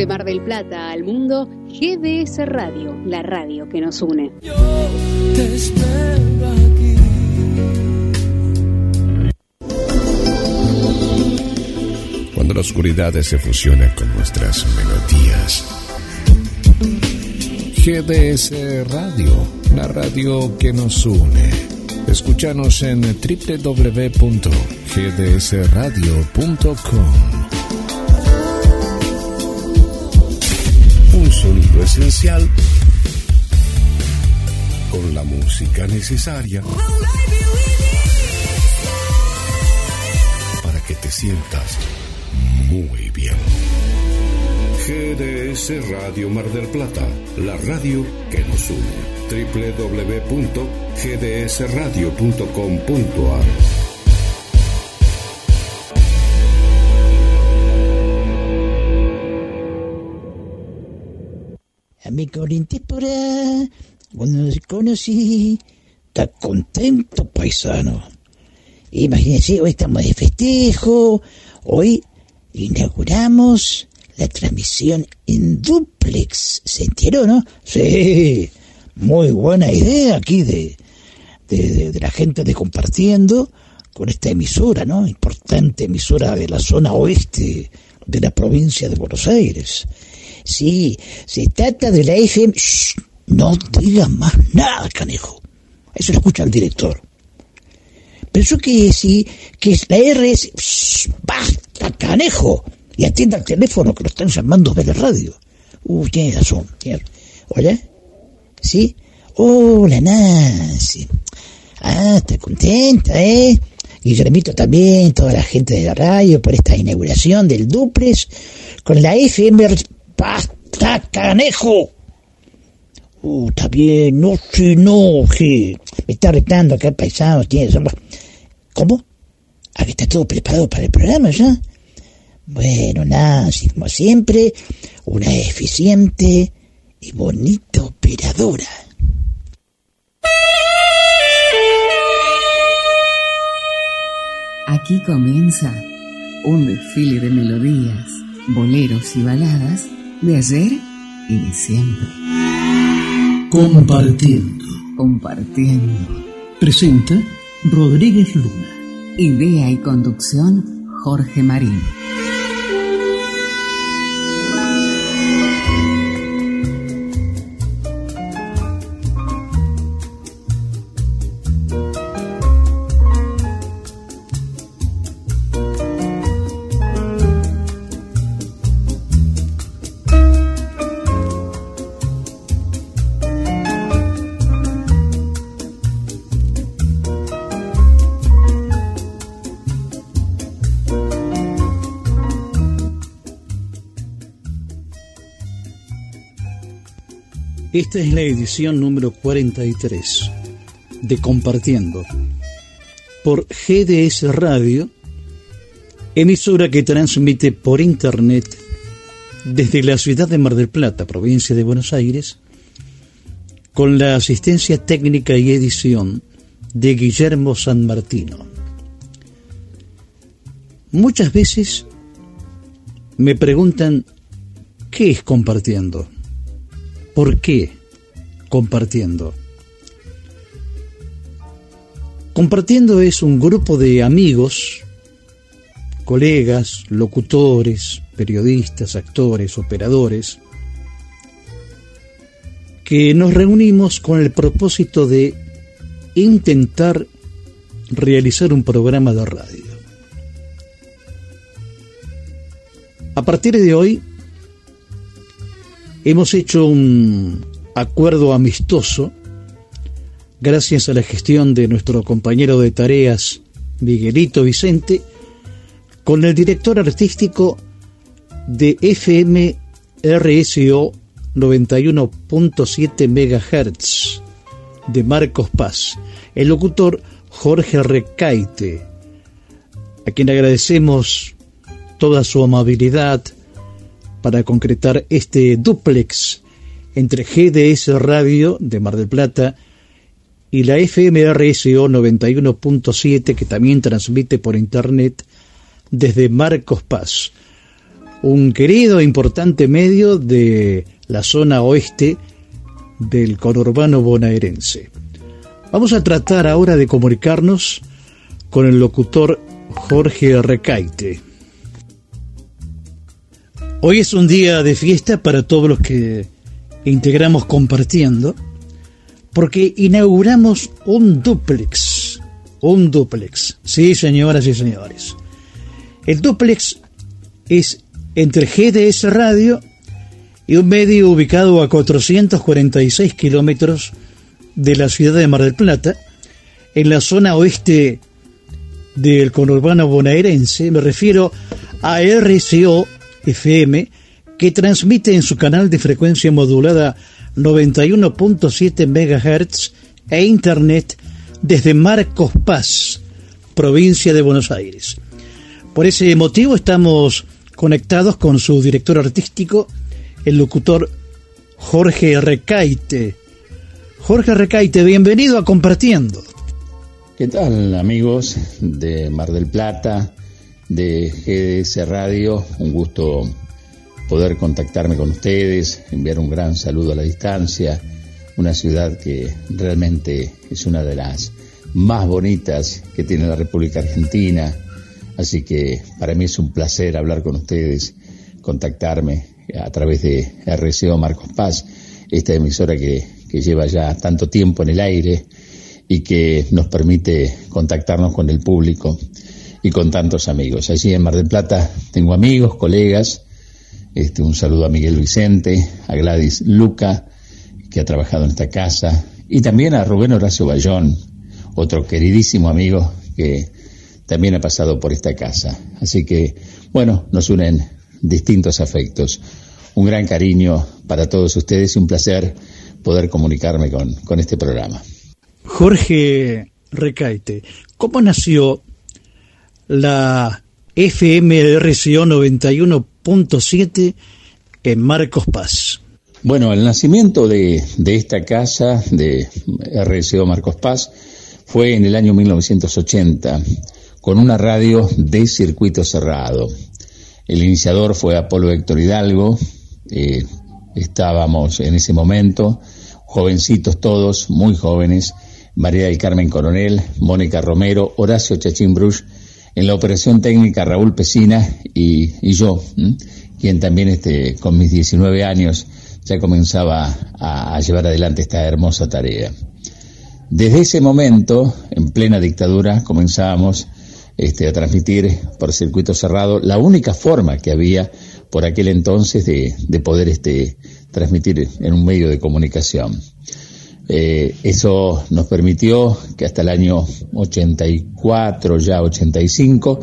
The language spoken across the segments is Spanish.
De Mar del Plata al mundo, GDS Radio, la radio que nos une. Yo te espero aquí. Cuando la oscuridad se fusiona con nuestras melodías. GDS Radio, la radio que nos une. Escúchanos en www.gdsradio.com. Sonido esencial con la música necesaria para que te sientas muy bien. GDS Radio Mar del Plata, la radio que nos une. www.gdsradio.com.ar Mi temporada, cuando nos conocí, está contento, paisano. Imagínense, hoy estamos de festejo, hoy inauguramos la transmisión en duplex. ¿Se no? Sí, muy buena idea aquí de, de, de la gente de compartiendo con esta emisora, ¿no? Importante emisora de la zona oeste de la provincia de Buenos Aires. Sí, se trata de la FM. Shh, no diga más nada, canejo. Eso escucha el director. Pensó que sí, que es la RS. Shh, basta, canejo. Y atienda el teléfono que lo están llamando de la radio. Uh, tiene razón. ¿Hola? ¿Sí? Hola, Nancy. Ah, está contenta, ¿eh? Guillermito también, toda la gente de la radio por esta inauguración del duplex con la FM. ¡Basta, canejo! Uh, está bien, no se enoje. Me está retando acá el paisano, tiene razón. ¿Cómo? ¿Ah, que está todo preparado para el programa ya? Bueno, Nancy, como siempre, una eficiente y bonita operadora. Aquí comienza un desfile de melodías, boleros y baladas de ayer y de siempre. Compartiendo. Compartiendo. Presenta Rodríguez Luna. Idea y conducción Jorge Marín. Esta es la edición número 43 de Compartiendo por GDS Radio, emisora que transmite por internet desde la ciudad de Mar del Plata, provincia de Buenos Aires, con la asistencia técnica y edición de Guillermo San Martino. Muchas veces me preguntan qué es compartiendo. ¿Por qué compartiendo? Compartiendo es un grupo de amigos, colegas, locutores, periodistas, actores, operadores, que nos reunimos con el propósito de intentar realizar un programa de radio. A partir de hoy hemos hecho un acuerdo amistoso gracias a la gestión de nuestro compañero de tareas Miguelito Vicente con el director artístico de FM RSO 91.7 MHz de Marcos Paz, el locutor Jorge Recaite, a quien agradecemos toda su amabilidad para concretar este duplex entre GDS Radio de Mar del Plata y la FMRSO 91.7 que también transmite por internet desde Marcos Paz, un querido e importante medio de la zona oeste del conurbano bonaerense. Vamos a tratar ahora de comunicarnos con el locutor Jorge Recaite. Hoy es un día de fiesta para todos los que integramos compartiendo, porque inauguramos un duplex, un duplex, sí señoras y señores. El duplex es entre GDS Radio y un medio ubicado a 446 kilómetros de la ciudad de Mar del Plata, en la zona oeste del conurbano bonaerense, me refiero a RCO FM, que transmite en su canal de frecuencia modulada 91.7 MHz e Internet desde Marcos Paz, provincia de Buenos Aires. Por ese motivo estamos conectados con su director artístico, el locutor Jorge Recaite. Jorge Recaite, bienvenido a Compartiendo. ¿Qué tal amigos de Mar del Plata, de GDS Radio? Un gusto poder contactarme con ustedes, enviar un gran saludo a la distancia, una ciudad que realmente es una de las más bonitas que tiene la República Argentina, así que para mí es un placer hablar con ustedes, contactarme a través de RCO Marcos Paz, esta emisora que, que lleva ya tanto tiempo en el aire y que nos permite contactarnos con el público y con tantos amigos. Allí en Mar del Plata tengo amigos, colegas, este, un saludo a Miguel Vicente, a Gladys Luca, que ha trabajado en esta casa, y también a Rubén Horacio Bayón, otro queridísimo amigo que también ha pasado por esta casa. Así que, bueno, nos unen distintos afectos. Un gran cariño para todos ustedes y un placer poder comunicarme con, con este programa. Jorge Recaite, ¿cómo nació la FMRCO 91.7 en Marcos Paz? Bueno, el nacimiento de, de, esta casa de RCO Marcos Paz fue en el año 1980 con una radio de circuito cerrado. El iniciador fue Apolo Héctor Hidalgo, eh, estábamos en ese momento jovencitos todos, muy jóvenes, María del Carmen Coronel, Mónica Romero, Horacio Chachín Bruch, en la operación técnica Raúl Pesina y, yo, quien también este, con mis 19 años ya comenzaba a, llevar adelante esta hermosa tarea. Desde ese momento, en plena dictadura, comenzábamos este, a transmitir por circuito cerrado la única forma que había por aquel entonces de, de poder este, transmitir en un medio de comunicación. Eh, eso nos permitió que hasta el año 84, ya 85,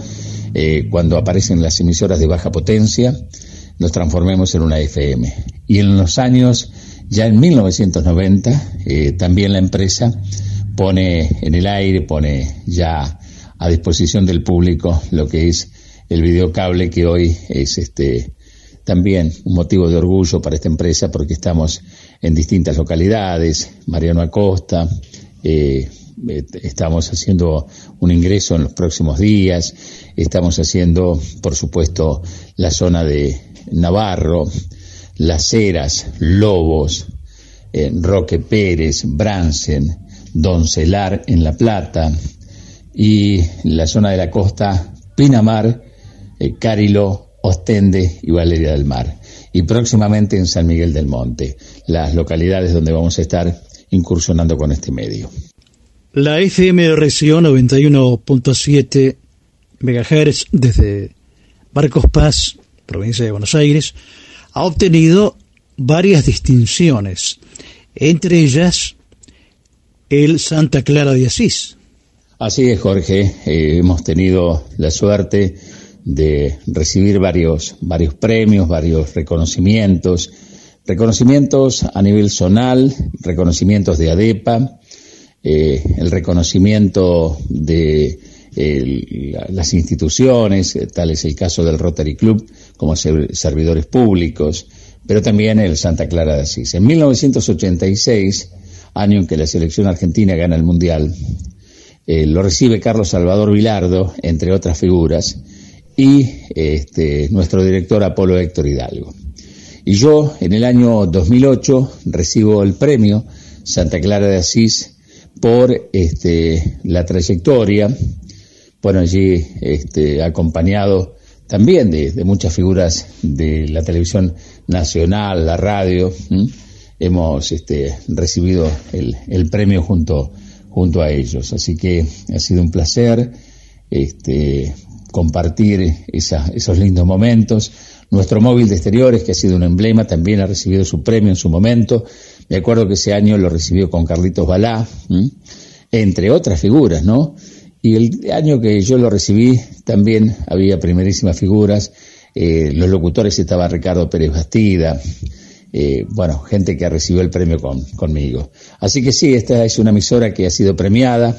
eh, cuando aparecen las emisoras de baja potencia, nos transformemos en una FM. Y en los años, ya en 1990, eh, también la empresa pone en el aire, pone ya a disposición del público lo que es el videocable que hoy es este también un motivo de orgullo para esta empresa porque estamos en distintas localidades, Mariano Acosta, eh, estamos haciendo un ingreso en los próximos días, estamos haciendo, por supuesto, la zona de Navarro, Las Heras, Lobos, eh, Roque Pérez, Bransen, Doncelar en La Plata y la zona de la costa Pinamar, eh, Carilo, Ostende y Valeria del Mar. Y próximamente en San Miguel del Monte, las localidades donde vamos a estar incursionando con este medio. La FMRCO 91.7 MHz desde Barcos Paz, provincia de Buenos Aires, ha obtenido varias distinciones, entre ellas el Santa Clara de Asís. Así es, Jorge. Eh, hemos tenido la suerte de recibir varios, varios premios, varios reconocimientos, reconocimientos a nivel zonal, reconocimientos de ADEPA, eh, el reconocimiento de las instituciones, eh, tal es el caso del Rotary Club, como servidores públicos, pero también el Santa Clara de Asís. En 1986, año en que la selección argentina gana el Mundial, eh, lo recibe Carlos Salvador Vilardo, entre otras figuras, y este, nuestro director Apolo Héctor Hidalgo. Y yo en el año 2008 recibo el premio Santa Clara de Asís por este, la trayectoria, bueno, allí este, acompañado también de, muchas figuras de la televisión nacional, la radio, hemos este, recibido el, premio junto, junto a ellos. Así que ha sido un placer este, compartir esos lindos momentos. Nuestro móvil de exteriores, que ha sido un emblema, también ha recibido su premio en su momento. Me acuerdo que ese año lo recibió con Carlitos Balá, entre otras figuras, ¿no? Y el año que yo lo recibí también había primerísimas figuras. Eh, los locutores estaba Ricardo Pérez Bastida, eh, bueno, gente que recibió el premio con, conmigo. Así que sí, esta es una emisora que ha sido premiada,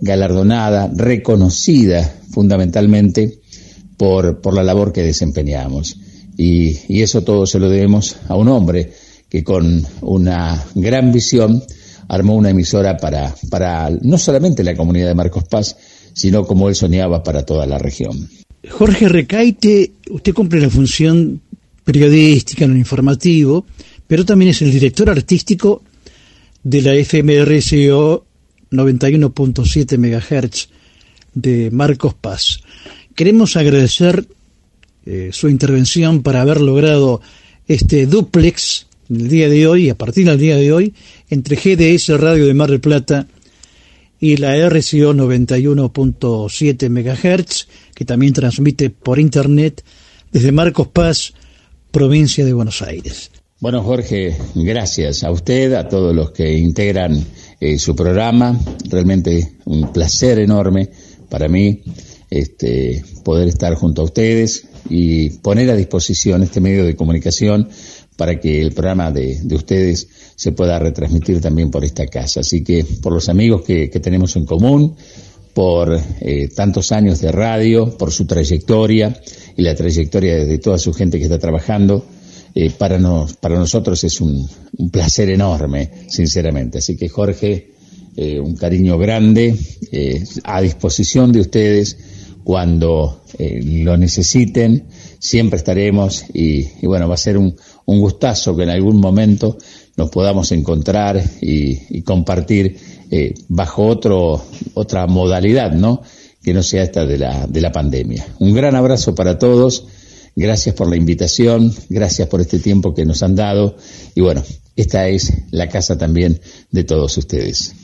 galardonada, reconocida fundamentalmente por, por la labor que desempeñamos. Y, y eso todo se lo debemos a un hombre que con una gran visión armó una emisora para, para no solamente la comunidad de Marcos Paz, sino como él soñaba para toda la región. Jorge Recaite, usted cumple la función periodística en el informativo, pero también es el director artístico de la FMRCO 91.7 MHz de Marcos Paz. Queremos agradecer eh, su intervención para haber logrado este duplex el día de hoy, a partir del día de hoy, entre GDS Radio de Mar del Plata y la RCO 91.7 MHz, que también transmite por internet desde Marcos Paz, provincia de Buenos Aires. Bueno, Jorge, gracias a usted, a todos los que integran eh, su programa. Realmente un placer enorme para mí este, poder estar junto a ustedes y poner a disposición este medio de comunicación para que el programa de, ustedes se pueda retransmitir también por esta casa. Así que por los amigos que, tenemos en común, por eh, tantos años de radio, por su trayectoria y la trayectoria de toda su gente que está trabajando, eh, para, nos, para nosotros es un, placer enorme, sinceramente. Así que Jorge, eh, un cariño grande, a disposición de ustedes cuando lo necesiten, siempre estaremos y bueno, va a ser un, un gustazo que en algún momento nos podamos encontrar y, compartir eh, bajo otro, otra modalidad, ¿no? Que no sea esta de la, de la pandemia. Un gran abrazo para todos. Gracias por la invitación, gracias por este tiempo que nos han dado y bueno, esta es la casa también de todos ustedes.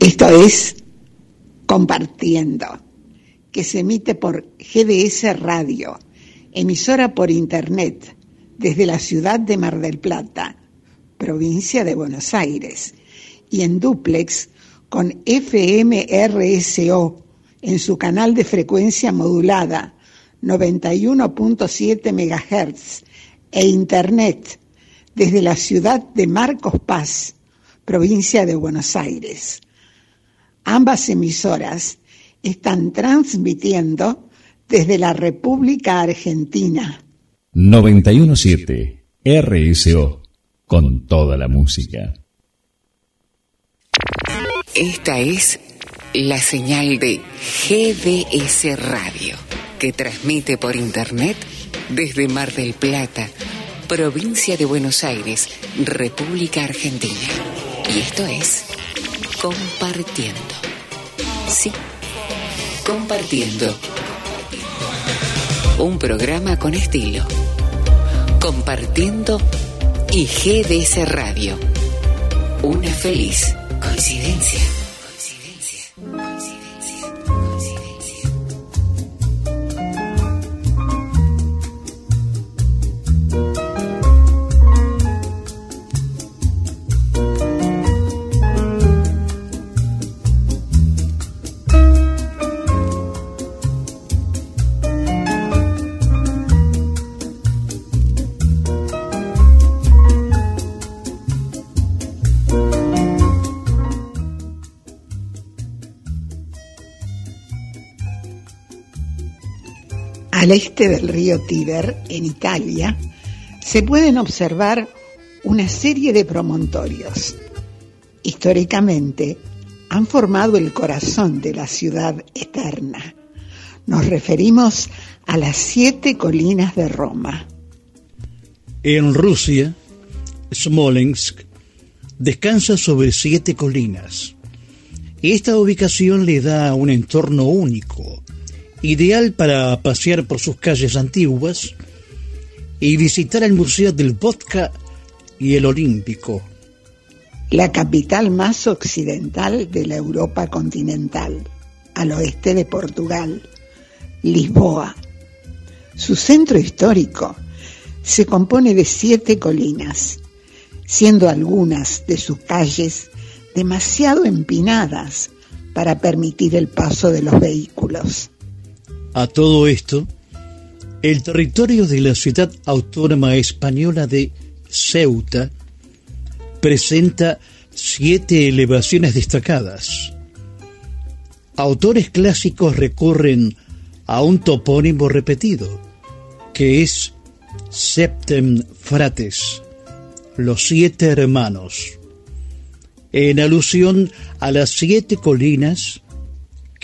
Esto es Compartiendo, que se emite por GDS Radio, emisora por Internet desde la ciudad de Mar del Plata, provincia de Buenos Aires, y en duplex con FMRSO en su canal de frecuencia modulada 91.7 MHz e Internet desde la ciudad de Marcos Paz, provincia de Buenos Aires. Ambas emisoras están transmitiendo desde la República Argentina 917 RSO con toda la música. Esta es la señal de GDS Radio, que transmite por internet desde Mar del Plata, provincia de Buenos Aires, República Argentina. Y esto es Compartiendo. Sí, compartiendo. Un programa con estilo compartiendo y GDS Radio. Una feliz coincidencia. Al este del río Tíber, en Italia, se pueden observar una serie de promontorios. Históricamente, han formado el corazón de la ciudad eterna, Nos referimos a las siete colinas de Roma. En Rusia, Smolensk descansa sobre siete colinas. Esta ubicación le da un entorno único, ideal para pasear por sus calles antiguas y visitar el Museo del Vodka y el Olímpico. La capital más occidental de la Europa continental, al oeste de Portugal, Lisboa. Su centro histórico se compone de siete colinas, siendo algunas de sus calles demasiado empinadas para permitir el paso de los vehículos. A todo esto, el territorio de la ciudad autónoma española de Ceuta presenta siete elevaciones destacadas. Autores clásicos recurren a un topónimo repetido, que es Septem Frates, los siete hermanos, en alusión a las siete colinas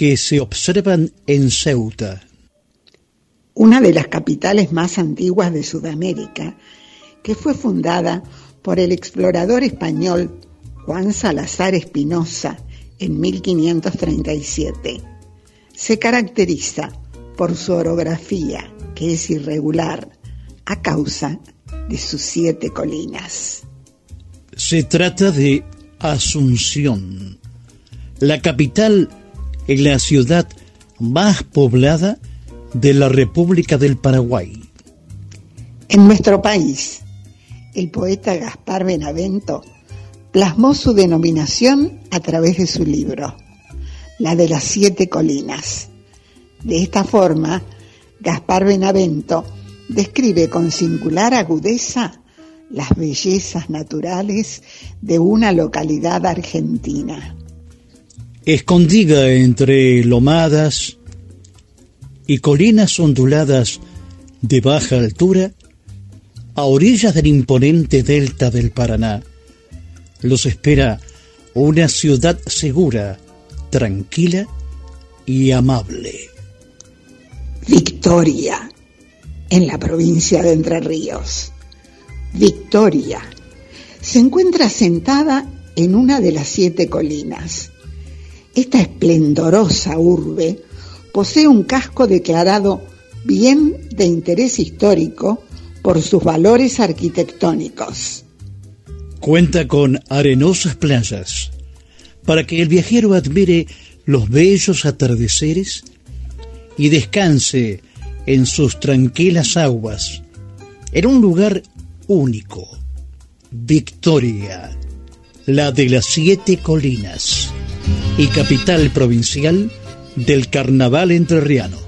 que se observan en Ceuta. Una de las capitales más antiguas de Sudamérica, que fue fundada por el explorador español Juan Salazar Espinosa en 1537. Se caracteriza por su orografía, que es irregular, a causa de sus siete colinas. Se trata de Asunción, la capital en la ciudad más poblada de la República del Paraguay. En nuestro país, el poeta Gaspar Benavento plasmó su denominación a través de su libro, La de las Siete Colinas. De esta forma, Gaspar Benavento describe con singular agudeza las bellezas naturales de una localidad argentina. Escondida entre lomadas y colinas onduladas de baja altura, a orillas del imponente delta del Paraná, los espera una ciudad segura, tranquila y amable. Victoria, en la provincia de Entre Ríos. Victoria se encuentra sentada en una de las siete colinas. Esta esplendorosa urbe posee un casco declarado bien de interés histórico por sus valores arquitectónicos. Cuenta con arenosas playas para que el viajero admire los bellos atardeceres y descanse en sus tranquilas aguas, en un lugar único, Victoria, la de las siete colinas y capital provincial del carnaval entrerriano.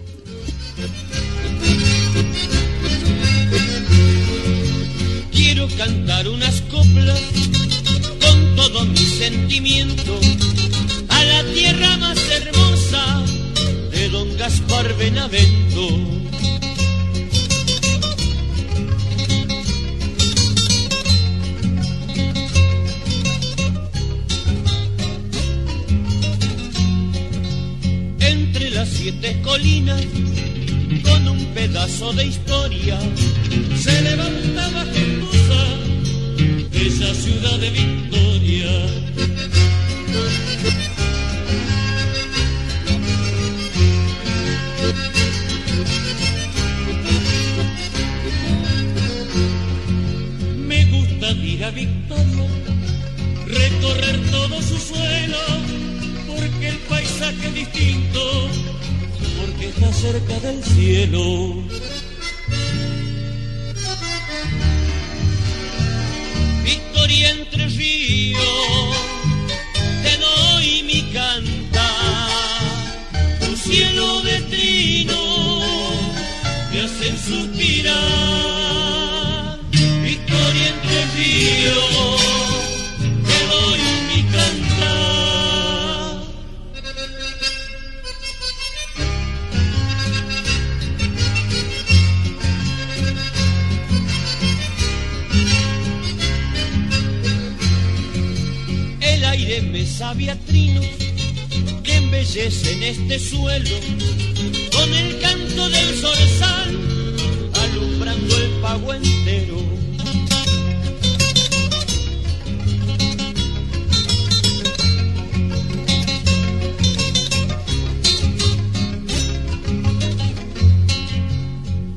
Colinas, con un pedazo de historia, se levanta majestuosa esa ciudad de Victoria. Me gusta ir a Victoria, recorrer todo su suelo, porque el paisaje es distinto, porque está cerca del cielo. Victoria entre ríos, te doy mi canta, tu cielo de trino me hacen suspirar. Victoria entre ríos, El aire me sabe a trinos que embellece este suelo con el canto del zorzal, alumbrando el pago entero.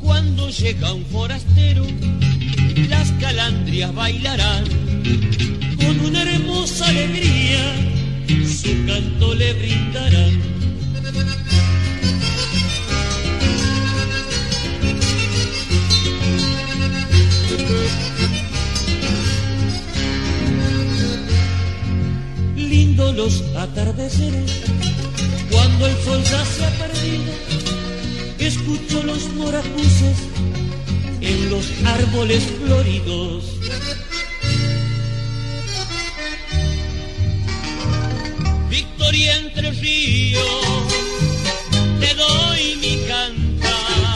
Cuando llega un forastero, las calandrias bailarán alegría, su canto le brindarán. Lindo los atardeceres, cuando el sol se ha perdido, escucho los moracuces en los árboles floridos. Victoria entre ríos, te doy mi cantar,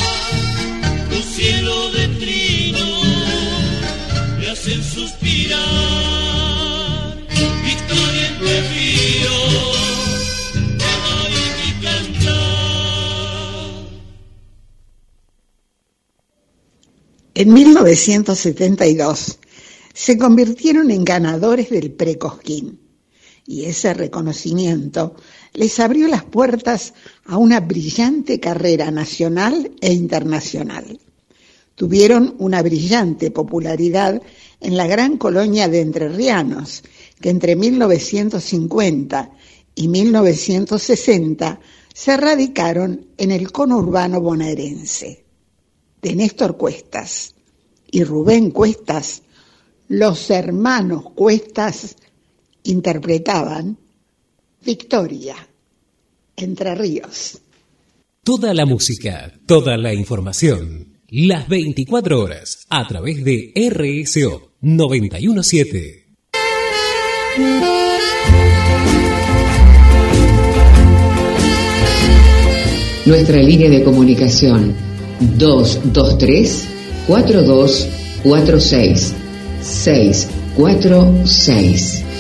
tu cielo de trino me hacen suspirar. Victoria entre ríos, te doy mi cantar. En 1972 se convirtieron en ganadores del Precosquín y ese reconocimiento les abrió las puertas a una brillante carrera nacional e internacional. Tuvieron una brillante popularidad en la gran colonia de Entrerrianos, que entre 1950 y 1960 se radicaron en el conurbano bonaerense. De Néstor Cuestas y Rubén Cuestas, los hermanos Cuestas interpretaban Victoria, Entre Ríos. Toda la música, toda la información, las 24 horas, a través de RSO 917. Nuestra línea de comunicación 223 4246 646.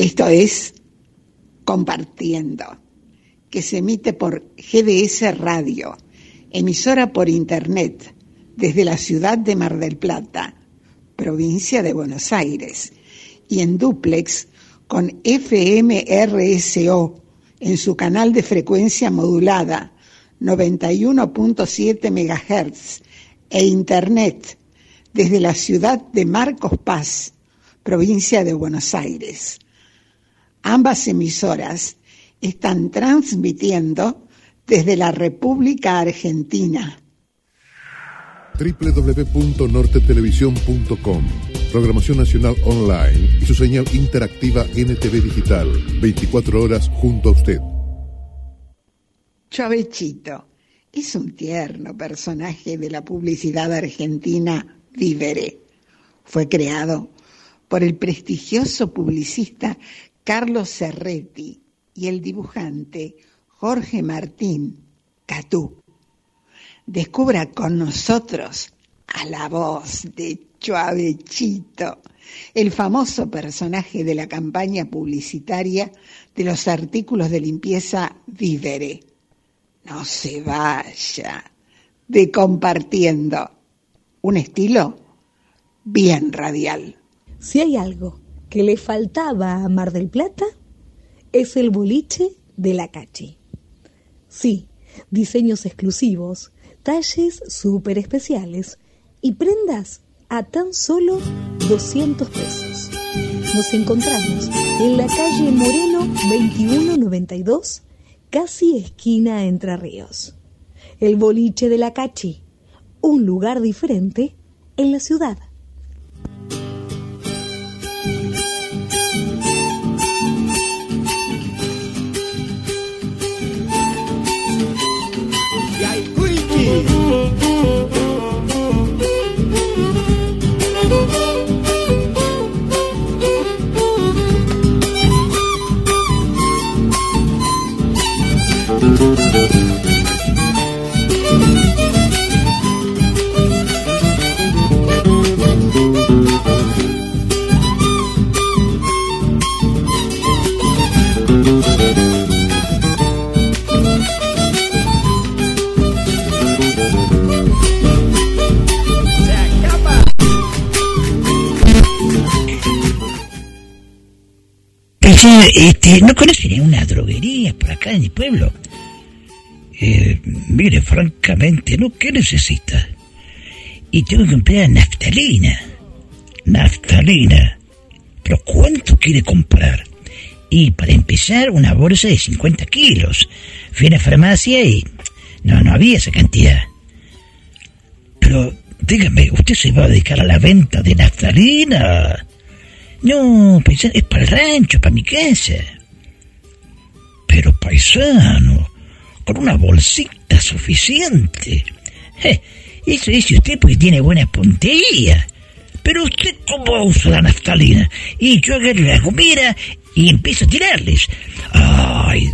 Esto es Compartiendo, que se emite por GDS Radio, emisora por Internet, desde la ciudad de Mar del Plata, provincia de Buenos Aires, y en duplex con FMRSO en su canal de frecuencia modulada 91.7 MHz e Internet desde la ciudad de Marcos Paz, provincia de Buenos Aires. Ambas emisoras están transmitiendo desde la República Argentina. www.nortetelevisión.com Programación Nacional Online y su señal interactiva NTV Digital. 24 horas junto a usted. Chovechito es un tierno personaje de la publicidad argentina Vivere. Fue creado por el prestigioso publicista Carlos Cerretti y el dibujante Jorge Martín Catú. Descubra con nosotros a la voz de Chuavechito, el famoso personaje de la campaña publicitaria de los artículos de limpieza Vivere. No se vaya de compartiendo un estilo bien radial. Si hay algo que le faltaba a Mar del Plata, es el boliche de la Cachi. Sí, diseños exclusivos, talles súper especiales y prendas a tan solo 200 pesos. Nos encontramos en la calle Moreno 2192, casi esquina Entre Ríos. El boliche de la Cachi, un lugar diferente en la ciudad. Che, este, ¿no conoce ninguna droguería por acá en mi pueblo? Eh, mire, francamente, ¿no? ¿Qué necesita? Y tengo que comprar naftalina. Naftalina. ¿Pero cuánto quiere comprar? Y para empezar, una bolsa de 50 kilos. Fui a la farmacia y no, no había esa cantidad. Pero, dígame, ¿usted se va a dedicar a la venta de naftalina? No, pensar, es para el rancho, para mi casa. Pero paisano, con una bolsita suficiente. Eso dice usted porque tiene buena puntería. Pero usted cómo usa la naftalina. Y yo agarro la comida y empiezo a tirarles. Ay,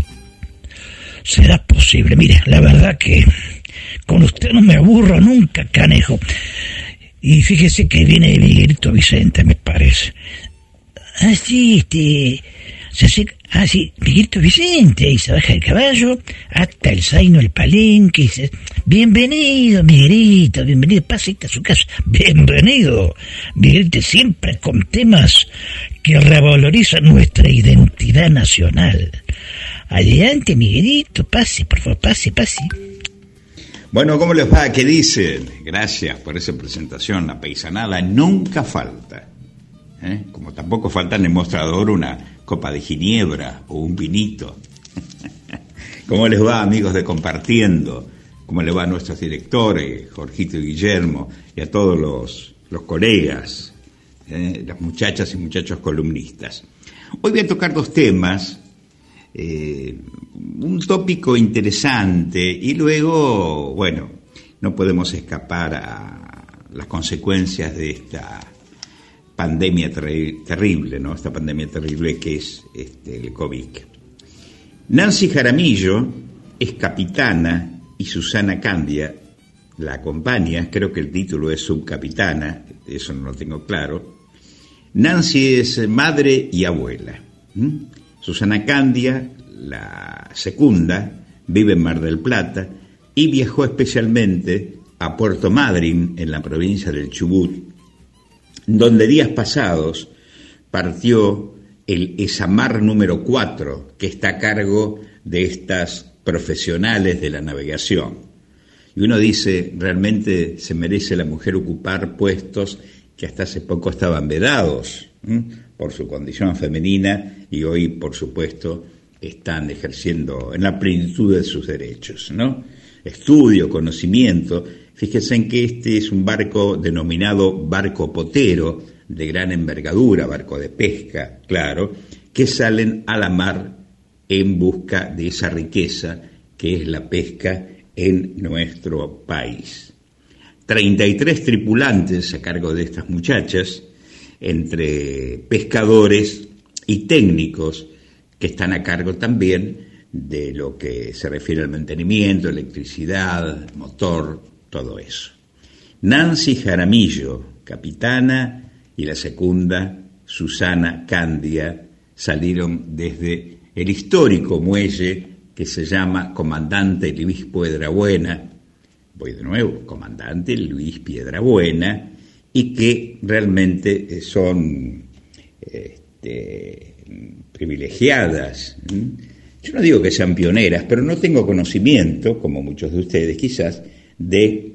será posible. Mire, la verdad que con usted no me aburro nunca, canejo. Y fíjese que viene Miguelito Vicente, me parece. Ah, sí, este... Se hace, ah, sí, Miguelito Vicente, y se baja el caballo, hasta el zaino, el palenque, y dice, bienvenido, Miguelito, bienvenido, pase a su casa, bienvenido, Miguelito, siempre con temas que revalorizan nuestra identidad nacional. Adelante, Miguelito, pase, por favor, pase, pase. Bueno, ¿cómo les va? ¿Qué dicen? Gracias por esa presentación. La paisanada nunca falta. ¿Eh? Como tampoco falta en el mostrador una copa de ginebra o un vinito. ¿Cómo les va, amigos de Compartiendo? ¿Cómo les va a nuestros directores, Jorgito y Guillermo, y a todos los, los colegas, ¿eh? las muchachas y muchachos columnistas? Hoy voy a tocar dos temas, eh, un tópico interesante y luego, bueno, no podemos escapar a las consecuencias de esta pandemia terrible, ¿no? Esta pandemia terrible que es este, el COVID. Nancy Jaramillo es capitana y Susana Candia la acompaña, creo que el título es subcapitana, eso no lo tengo claro. Nancy es madre y abuela. Susana Candia la segunda, vive en Mar del Plata y viajó especialmente a Puerto Madryn, en la provincia del Chubut, donde días pasados partió el ESAMAR número 4, que está a cargo de estas profesionales de la navegación. Y uno dice, realmente se merece la mujer ocupar puestos que hasta hace poco estaban vedados por su condición femenina y hoy, por supuesto, están ejerciendo en la plenitud de sus derechos, ¿no? Estudio, conocimiento, Fíjense en que este es un barco denominado barco potero, de gran envergadura, barco de pesca, claro, que salen a la mar en busca de esa riqueza que es la pesca en nuestro país. 33 tripulantes a cargo de estas muchachas, entre pescadores y técnicos que están a cargo también de lo que se refiere al mantenimiento, electricidad, motor, todo eso. Nancy Jaramillo, capitana, y la segunda, Susana Candia, salieron desde el histórico muelle que se llama Comandante Luis Piedrabuena, voy de nuevo, Comandante Luis Piedrabuena, y que realmente son este, privilegiadas. Yo no digo que sean pioneras, pero no tengo conocimiento, como muchos de ustedes quizás, de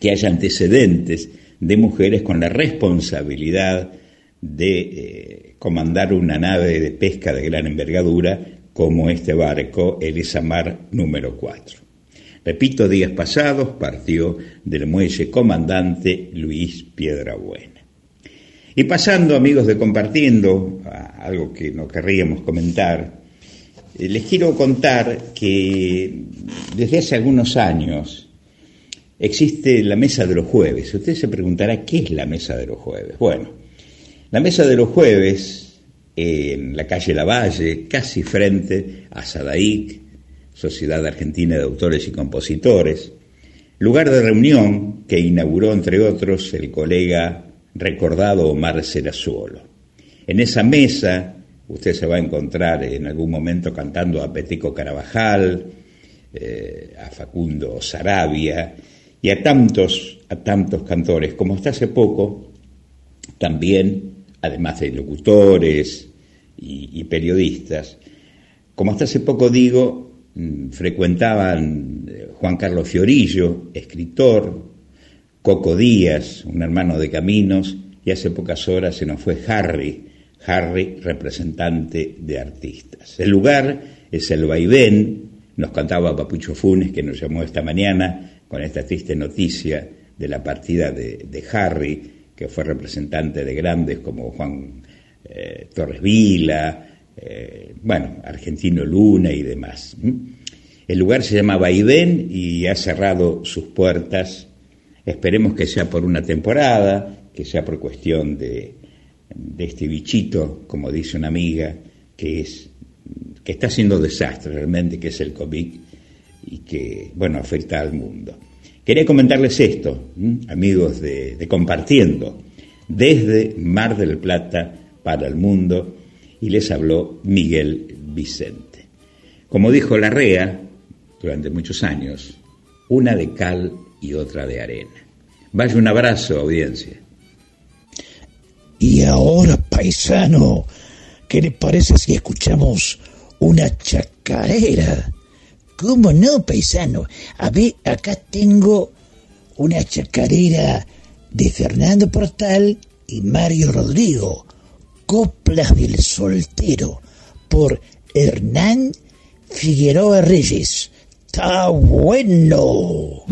que haya antecedentes de mujeres con la responsabilidad de eh, comandar una nave de pesca de gran envergadura como este barco, el Isamar número 4. Repito, días pasados partió del muelle comandante Luis Piedrabuena. Y pasando, amigos de Compartiendo, a algo que no querríamos comentar, eh, les quiero contar que desde hace algunos años existe la mesa de los jueves. Usted se preguntará, ¿qué es la mesa de los jueves? Bueno, la mesa de los jueves, en la calle Lavalle, casi frente a Sadaic, Sociedad Argentina de Autores y Compositores, lugar de reunión que inauguró, entre otros, el colega recordado Omar Serazuolo. En esa mesa usted se va a encontrar en algún momento cantando a Peteco Carabajal, eh, a Facundo Sarabia, y a tantos, a tantos cantores, como hasta hace poco, también, además de locutores, y, periodistas. Como hasta hace poco digo, mm, frecuentaban eh, Juan Carlos Fiorillo, escritor, Coco Díaz, un hermano de caminos, y hace pocas horas se nos fue Harry, Harry, representante de artistas. El lugar es el vaivén, nos contaba Papucho Funes, que nos llamó esta mañana con esta triste noticia de la partida de, Harry, que fue representante de grandes como Juan eh, Torres Vila, eh, bueno, Argentino Luna y demás. El lugar se llama Vaivén y ha cerrado sus puertas. Esperemos que sea por una temporada, que sea por cuestión de, de este bichito, como dice una amiga, que es que está haciendo desastre realmente, que es el COVID y que, bueno, afecta al mundo. Quería comentarles esto, amigos de, Compartiendo, desde Mar del Plata para el mundo, y les habló Miguel Vicente. Como dijo Larrea, durante muchos años, una de cal y otra de arena. Vaya un abrazo, audiencia. Y ahora, paisano, ¿qué le parece si escuchamos una chacarera. ¿Cómo no, paisano? A ver, acá tengo una chacarera de Fernando Portal y Mario Rodrigo. Coplas del Soltero por Hernán Figueroa Reyes. ¡Está bueno!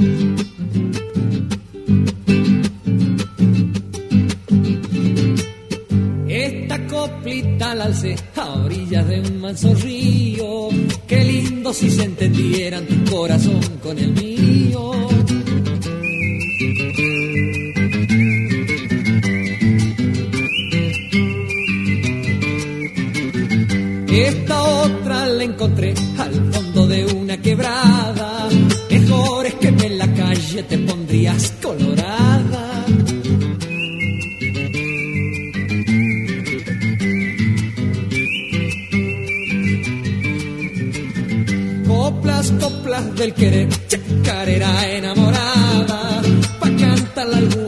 Coplita al alce a orillas de un manso río. Qué lindo si se entendieran tu corazón con el mío. Esta otra la encontré al fondo de una quebrada. Mejor es que en la calle te pondrías colorada. Coplas, del querer, chacarera enamorada, pa' cantarla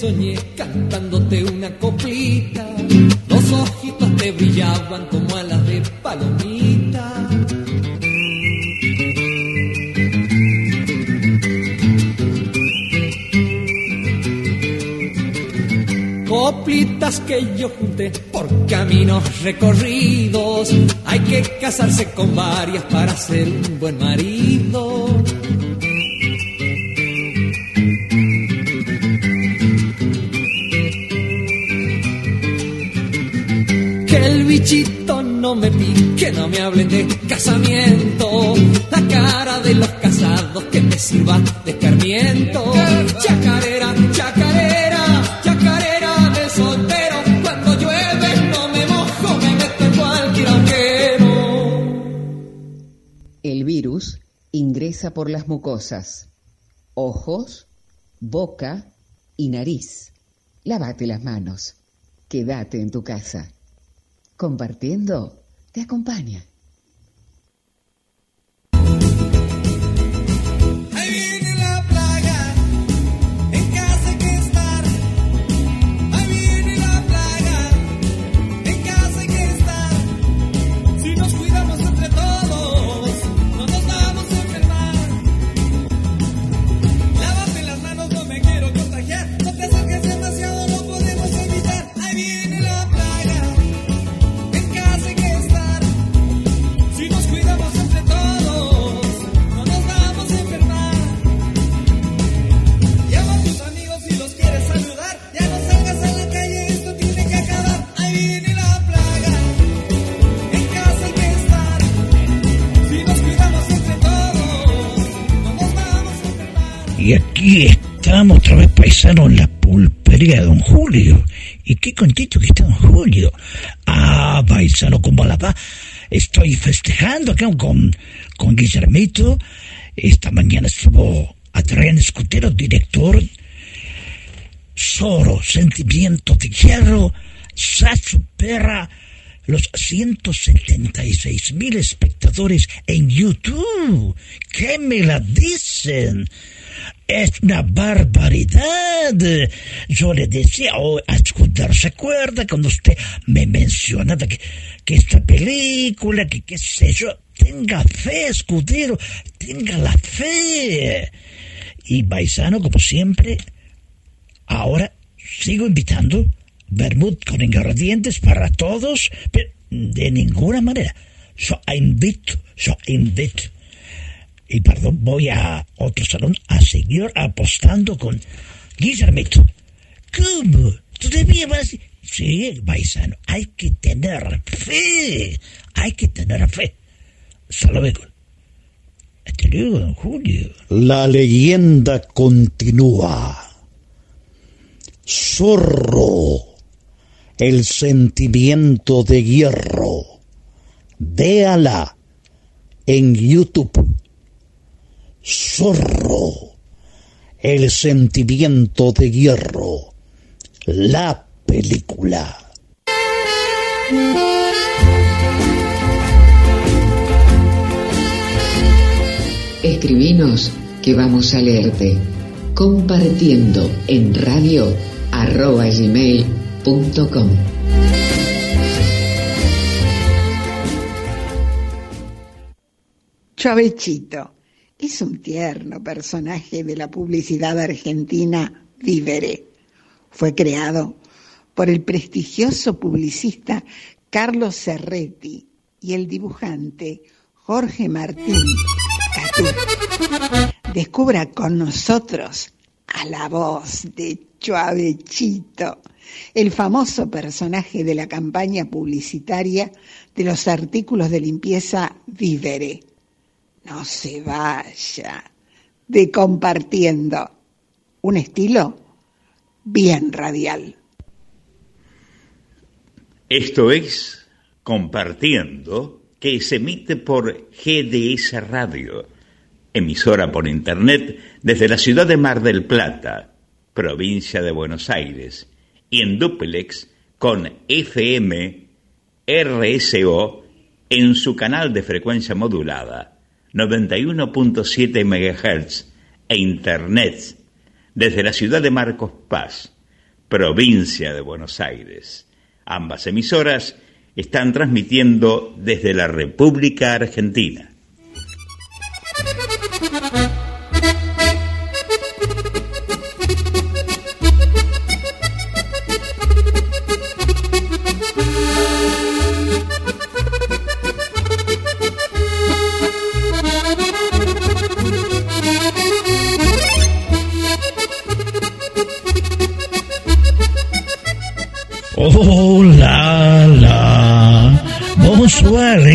soñé cantándote una coplita. Los ojitos te brillaban como alas de palomita. Coplitas que yo junté por caminos recorridos. Hay que casarse con varias para ser un buen marido. Bichito no me pique, no me hablen de casamiento. La cara de los casados que me sirva de escarmiento. Chacarera, chacarera, chacarera del soltero. Cuando llueve no me mojo, me meto en cualquier arquero. El virus ingresa por las mucosas, ojos, boca y nariz. Lávate las manos. Quédate en tu casa. Compartiendo te acompaña. Y aquí estamos otra vez paisano en la pulpería de Don Julio. Y qué contento que está Don Julio. Ah, paisano, ¿cómo la va? Estoy festejando acá con, con Guillermito esta mañana estuvo Adrián Escudero, director. Solo sentimiento de hierro se supera los 176 mil espectadores en YouTube. ¿Qué me la dicen? Es una barbaridad. Yo le decía, oh, a ¿se acuerda cuando usted me mencionaba que, que esta película, que qué sé yo? Tenga fe, Escudero, tenga la fe. Y Baisano, como siempre, ahora sigo invitando Bermud con ingredientes para todos, pero de ninguna manera. Yo invito, yo invito. Y perdón, voy a otro salón a seguir apostando con Guillermito. ¿Cómo? ¿Todavía vas? Sí, paisano, hay que tener fe. Hay que tener fe. Hasta luego, don Julio. La leyenda continúa. Zorro el sentimiento de hierro. Véala en YouTube. Zorro, el sentimiento de hierro. La película. Escribinos que vamos a leerte. Compartiendo en radio arroba gmail Chavechito es un tierno personaje de la publicidad argentina Vivere. Fue creado por el prestigioso publicista Carlos Cerretti y el dibujante Jorge Martín. Descubra con nosotros a la voz de Chuavechito el famoso personaje de la campaña publicitaria de los artículos de limpieza Vivere. No se vaya de compartiendo un estilo bien radial. Esto es Compartiendo, que se emite por GDS Radio, emisora por Internet desde la ciudad de Mar del Plata, provincia de Buenos Aires y en duplex con FM RSO en su canal de frecuencia modulada 91.7 MHz e Internet desde la ciudad de Marcos Paz, provincia de Buenos Aires. Ambas emisoras están transmitiendo desde la República Argentina.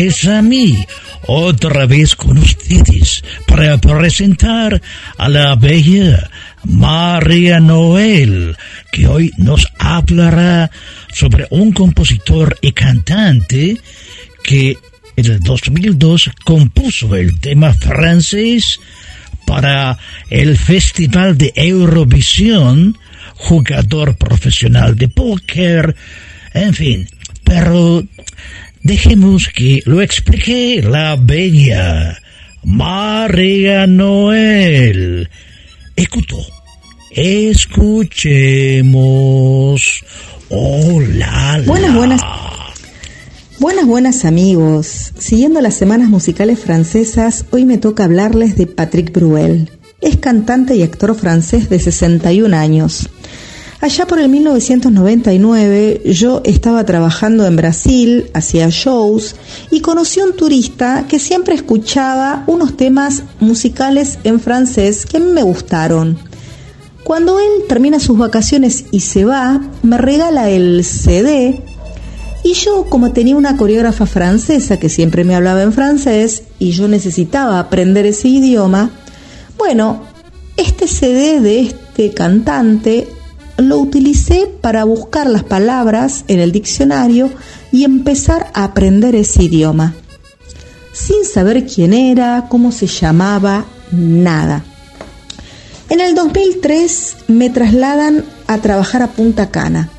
A mí. Otra vez con ustedes para presentar a la bella María Noel, que hoy nos hablará sobre un compositor y cantante que en el 2002 compuso el tema francés para el Festival de Eurovisión, jugador profesional de póker, en fin, pero Dejemos que lo explique la bella María Noel. Escuto. Escuchemos. Hola. Buenas, buenas. Buenas, buenas amigos. Siguiendo las semanas musicales francesas, hoy me toca hablarles de Patrick Bruel. Es cantante y actor francés de 61 años. Allá por el 1999 yo estaba trabajando en Brasil, hacía shows y conocí a un turista que siempre escuchaba unos temas musicales en francés que a mí me gustaron. Cuando él termina sus vacaciones y se va, me regala el CD y yo como tenía una coreógrafa francesa que siempre me hablaba en francés y yo necesitaba aprender ese idioma, bueno, este CD de este cantante lo utilicé para buscar las palabras en el diccionario y empezar a aprender ese idioma. Sin saber quién era, cómo se llamaba nada. En el 2003 me trasladan a trabajar a Punta Cana.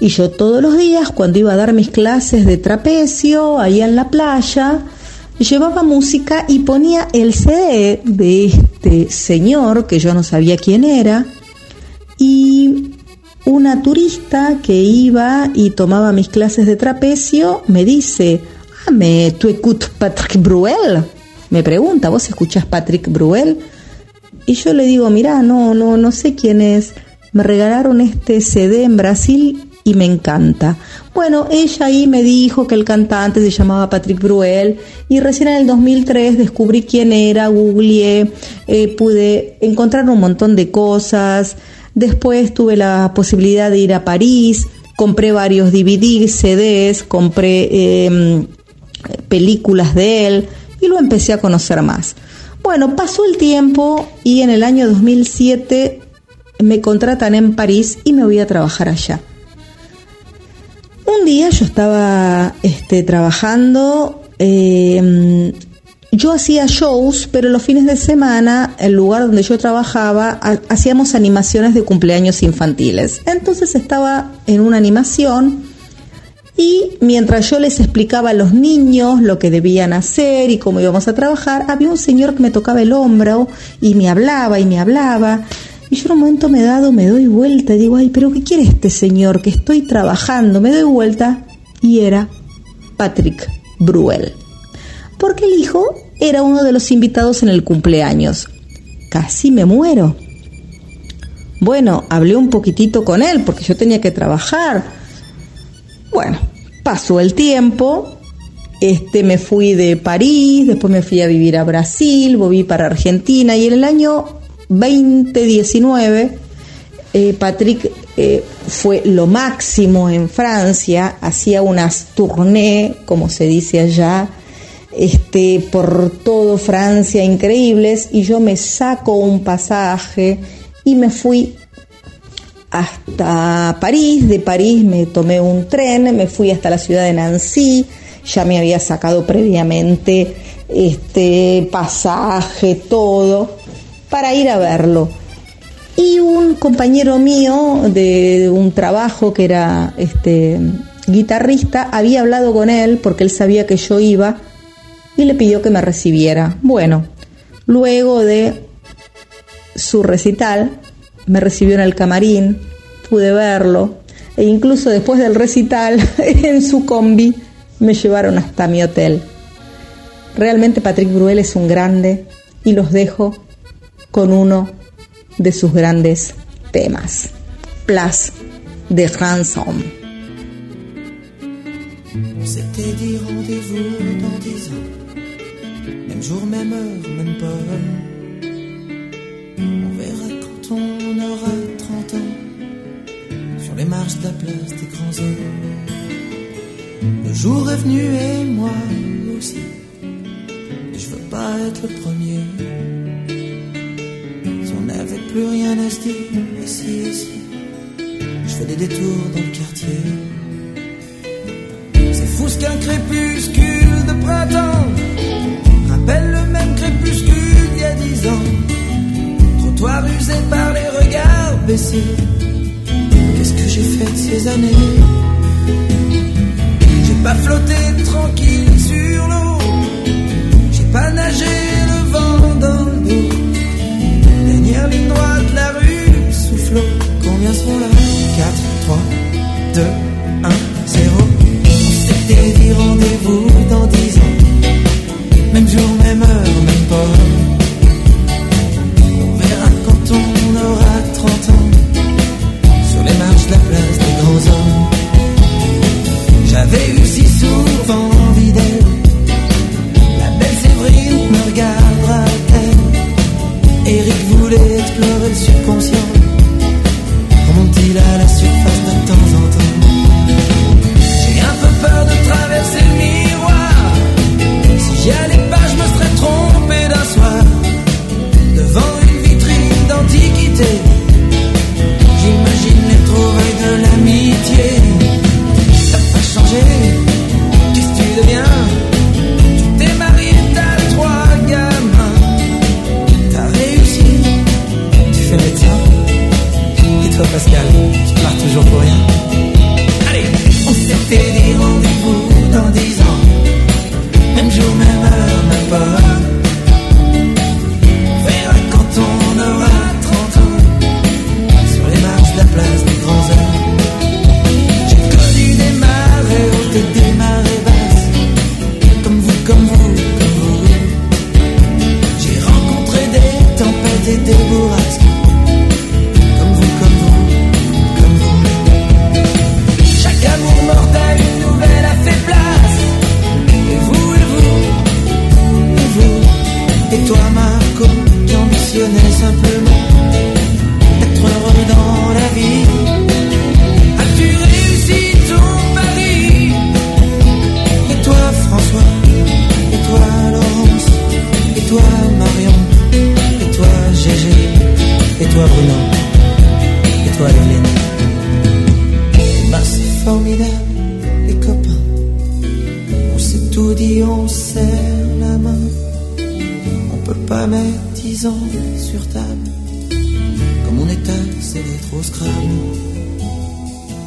Y yo todos los días, cuando iba a dar mis clases de trapecio, ahí en la playa, llevaba música y ponía el CD de este señor, que yo no sabía quién era, una turista que iba y tomaba mis clases de trapecio me dice, me, ¿tú escuchas Patrick Bruel? Me pregunta, ¿vos escuchás Patrick Bruel? Y yo le digo, mira, no, no, no sé quién es. Me regalaron este CD en Brasil y me encanta. Bueno, ella ahí me dijo que el cantante se llamaba Patrick Bruel y recién en el 2003 descubrí quién era, googleé, eh, pude encontrar un montón de cosas. Después tuve la posibilidad de ir a París, compré varios DVDs, CDs, compré em, películas de él y lo empecé a conocer más. Bueno, pasó el tiempo y en el año 2007 me contratan en París y me voy a trabajar allá. Un día yo estaba este, trabajando em, yo hacía shows, pero los fines de semana, el lugar donde yo trabajaba, hacíamos animaciones de cumpleaños infantiles. Entonces estaba en una animación y mientras yo les explicaba a los niños lo que debían hacer y cómo íbamos a trabajar, había un señor que me tocaba el hombro y me hablaba y me hablaba. Y yo en un momento me he dado, me doy vuelta y digo, ay, pero ¿qué quiere este señor? Que estoy trabajando. Me doy vuelta y era Patrick Bruel. Porque el hijo era uno de los invitados en el cumpleaños. Casi me muero. Bueno, hablé un poquitito con él porque yo tenía que trabajar. Bueno, pasó el tiempo, este, me fui de París, después me fui a vivir a Brasil, volví para Argentina y en el año 2019 eh, Patrick eh, fue lo máximo en Francia, hacía unas tournées, como se dice allá, este, por todo Francia increíbles y yo me saco un pasaje y me fui hasta París, de París me tomé un tren, me fui hasta la ciudad de Nancy, ya me había sacado previamente este pasaje, todo, para ir a verlo. Y un compañero mío de un trabajo que era este guitarrista había hablado con él porque él sabía que yo iba y le pidió que me recibiera. Bueno, luego de su recital, me recibió en el camarín, pude verlo, e incluso después del recital, en su combi, me llevaron hasta mi hotel. Realmente Patrick Bruel es un grande y los dejo con uno de sus grandes temas, Place de Ransom. Jour, même heure, même pas. On verra quand on aura 30 ans, sur les marches de la place des grands hommes. Le jour est venu et moi aussi, je veux pas être le premier. Si on n'avait plus rien à se dire, ici, ici, je fais des détours dans le quartier. C'est fou ce qu'un crépuscule de printemps Belle le même crépuscule il y a dix ans. Trottoir usé par les regards baissés. Qu'est-ce que j'ai fait de ces années? J'ai pas flotté tranquille sur l'eau. J'ai pas nagé le vent dans le dos. Dernière ligne droite, la rue souffle. Combien sont là? 4, 3, 2, 1, 0. C'était dit rendez-vous dans 10 ans. Même jour, tout dit, on serre la main. On peut pas mettre dix ans sur table. Comme on est c'est d'être au Scrabble.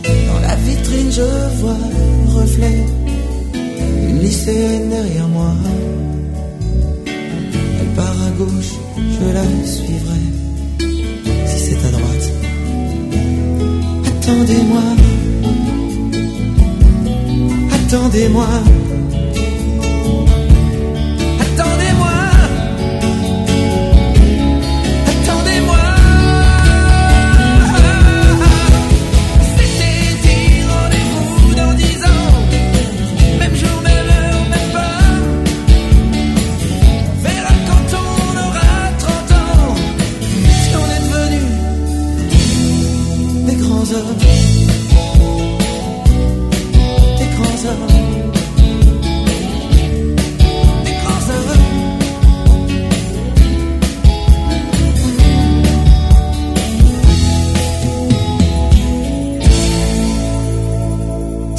Dans la vitrine, je vois le reflet une lycéenne derrière moi. Elle part à gauche, je la suivrai. Si c'est à droite. Attendez-moi. Attendez-moi.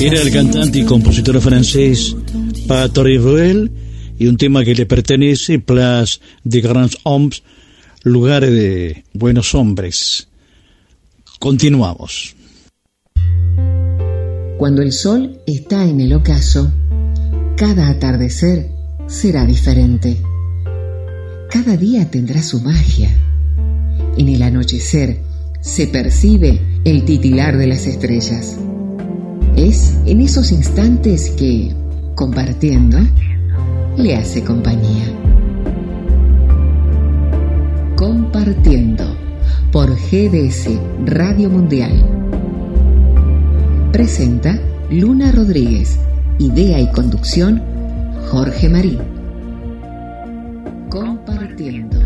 Era el cantante y compositor francés Patrick Bruel y un tema que le pertenece, Place de Grands Hommes, lugares de buenos hombres. Continuamos. Cuando el sol está en el ocaso, cada atardecer será diferente. Cada día tendrá su magia. En el anochecer se percibe el titilar de las estrellas. Es en esos instantes que, compartiendo, le hace compañía. Compartiendo por GDS Radio Mundial. Presenta Luna Rodríguez. Idea y conducción Jorge Marín. Compartiendo.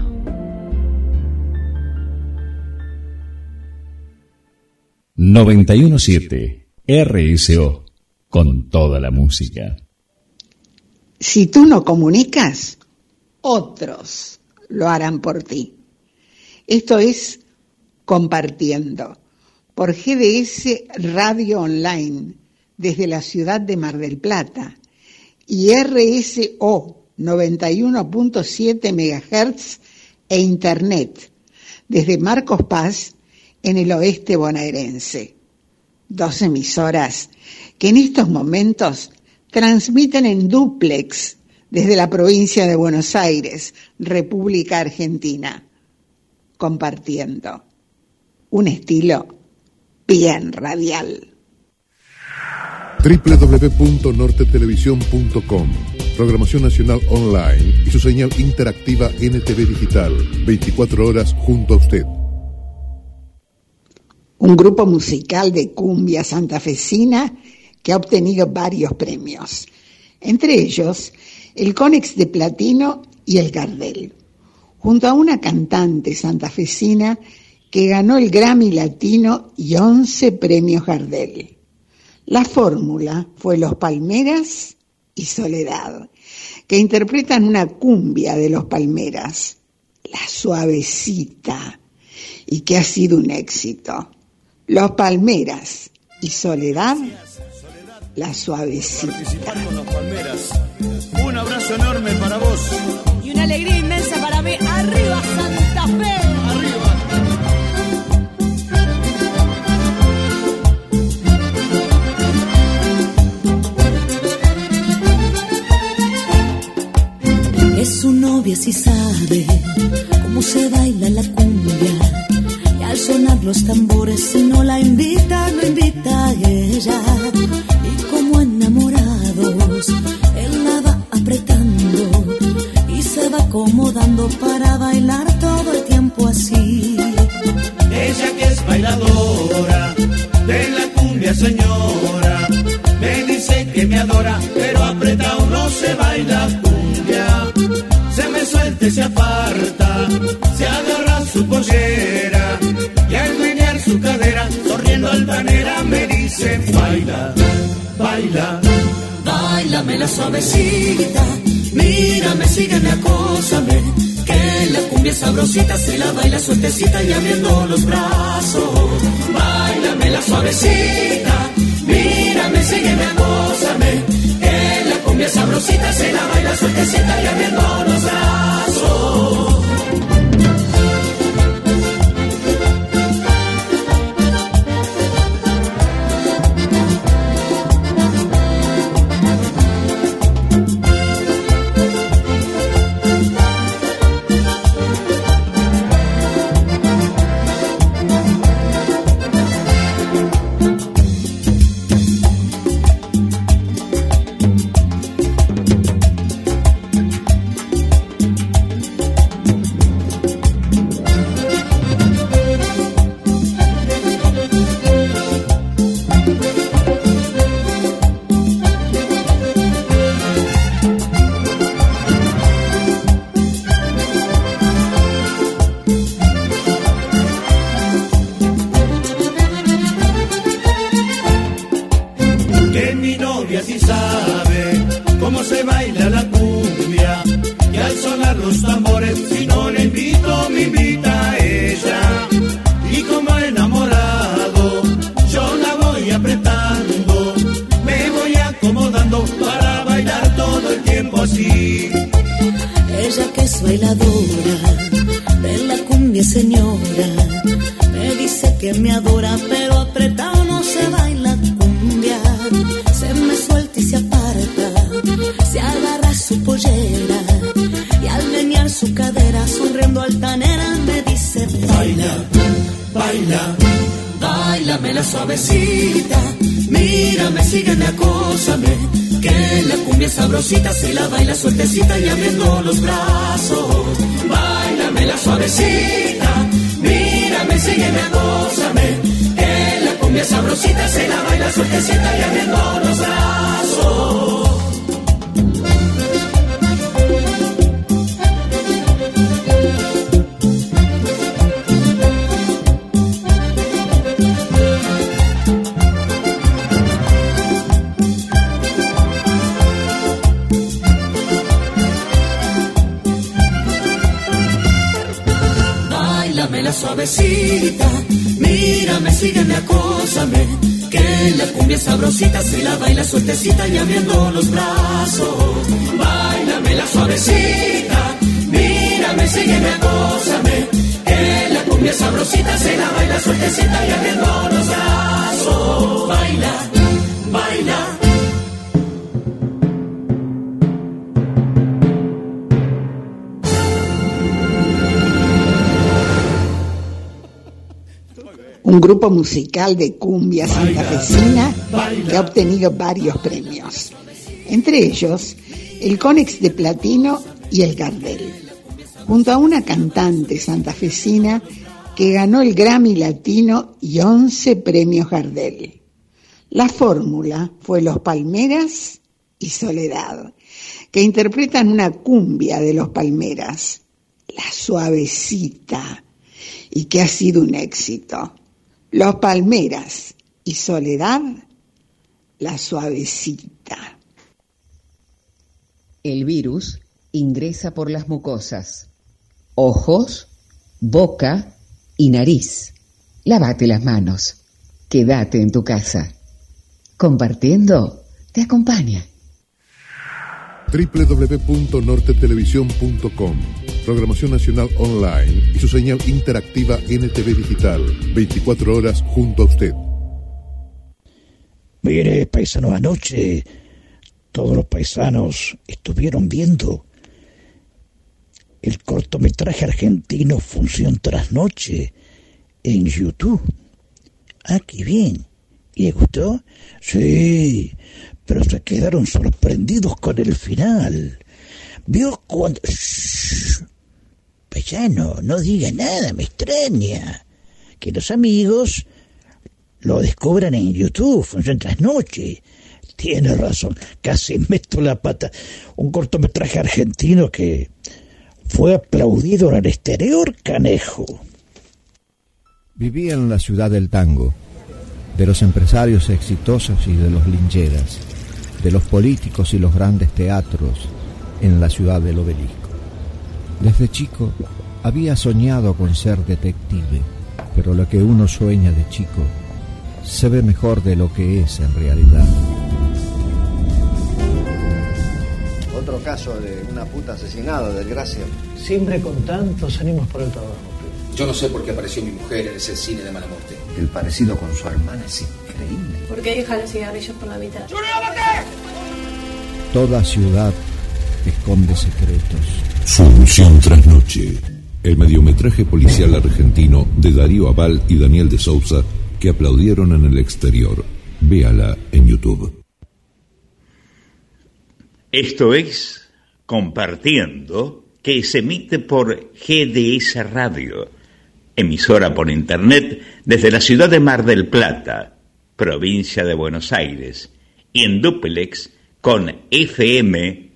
siete RSO con toda la música. Si tú no comunicas, otros lo harán por ti. Esto es compartiendo por GDS Radio Online desde la ciudad de Mar del Plata y RSO 91.7 MHz e Internet desde Marcos Paz en el oeste bonaerense. Dos emisoras que en estos momentos transmiten en duplex desde la provincia de Buenos Aires, República Argentina, compartiendo un estilo bien radial. www.nortetelevisión.com Programación Nacional Online y su señal interactiva NTV Digital, 24 horas junto a usted. Un grupo musical de cumbia santafesina que ha obtenido varios premios, entre ellos el Conex de Platino y el Gardel, junto a una cantante santafesina que ganó el Grammy Latino y 11 premios Gardel. La fórmula fue Los Palmeras y Soledad, que interpretan una cumbia de los Palmeras, la suavecita, y que ha sido un éxito. Los Palmeras y Soledad, la suavecita. Participando los Palmeras. Un abrazo enorme para vos. Y una alegría inmensa para mí. ¡Arriba Santa Fe! Arriba. Es su novia si sabe cómo se baila la cumbia. Al sonar los tambores, si no la invita, no invita ella. Y como enamorados, él la va apretando y se va acomodando para bailar todo el tiempo así. Ella que es bailadora de la cumbia señora, me dice que me adora, pero apretado no se baila cumbia. Se me suelta y se aparta, se agarra su pollera Baila, baila, bailame la suavecita. Mírame, sígueme, acósame. Que la cumbia sabrosita se la baila suertecita y abriendo los brazos. Bailame la suavecita. Mírame, sígueme, acósame. Que la cumbia sabrosita se la baila suertecita y abriendo los brazos. Grupo musical de cumbia santafesina que ha obtenido varios premios, entre ellos el Conex de Platino y el Gardel, junto a una cantante santafesina que ganó el Grammy Latino y 11 premios Gardel. La fórmula fue Los Palmeras y Soledad, que interpretan una cumbia de los Palmeras, La Suavecita, y que ha sido un éxito. Los Palmeras y Soledad, La Suavecita. El virus ingresa por las mucosas, ojos, boca y nariz. Lávate las manos. Quédate en tu casa. Compartiendo te acompaña. www.nortetelevisión.com Programación Nacional Online y su señal interactiva NTV Digital. 24 horas junto a usted. Mire, paisanos, anoche todos los paisanos estuvieron viendo el cortometraje argentino Función tras Noche en YouTube. Ah, qué bien. ¿Y les gustó? Sí, pero se quedaron sorprendidos con el final. Vio cuando... Shh, paisano, no diga nada, me extraña. Que los amigos lo descubran en YouTube, Función tras Noche. Tiene razón, casi meto la pata. Un cortometraje argentino que fue aplaudido en el exterior, canejo. Vivía en la ciudad del tango, de los empresarios exitosos y de los lincheras, de los políticos y los grandes teatros en la ciudad del obelisco. Desde chico había soñado con ser detective, pero lo que uno sueña de chico se ve mejor de lo que es en realidad. Otro caso de una puta asesinada, desgracia. Siempre con tantos ánimos por el trabajo. Yo no sé por qué apareció mi mujer en ese cine de mala muerte. El parecido con su hermana es increíble. ¿Por qué deja los cigarrillos por la mitad? Toda ciudad esconde secretos. Función tras noche. El mediometraje policial argentino de Darío Aval y Daniel de Souza que aplaudieron en el exterior. Véala en YouTube. Esto es Compartiendo, que se emite por GDS Radio, emisora por Internet desde la ciudad de Mar del Plata, provincia de Buenos Aires, y en duplex con FM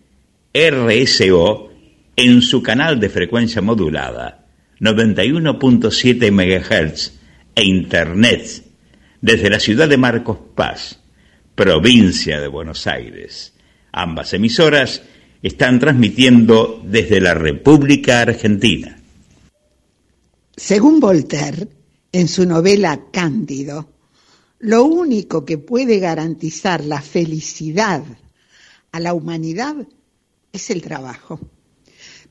RSO en su canal de frecuencia modulada 91.7 MHz e Internet desde la ciudad de Marcos Paz, provincia de Buenos Aires. Ambas emisoras están transmitiendo desde la República Argentina. Según Voltaire, en su novela Cándido, lo único que puede garantizar la felicidad a la humanidad es el trabajo.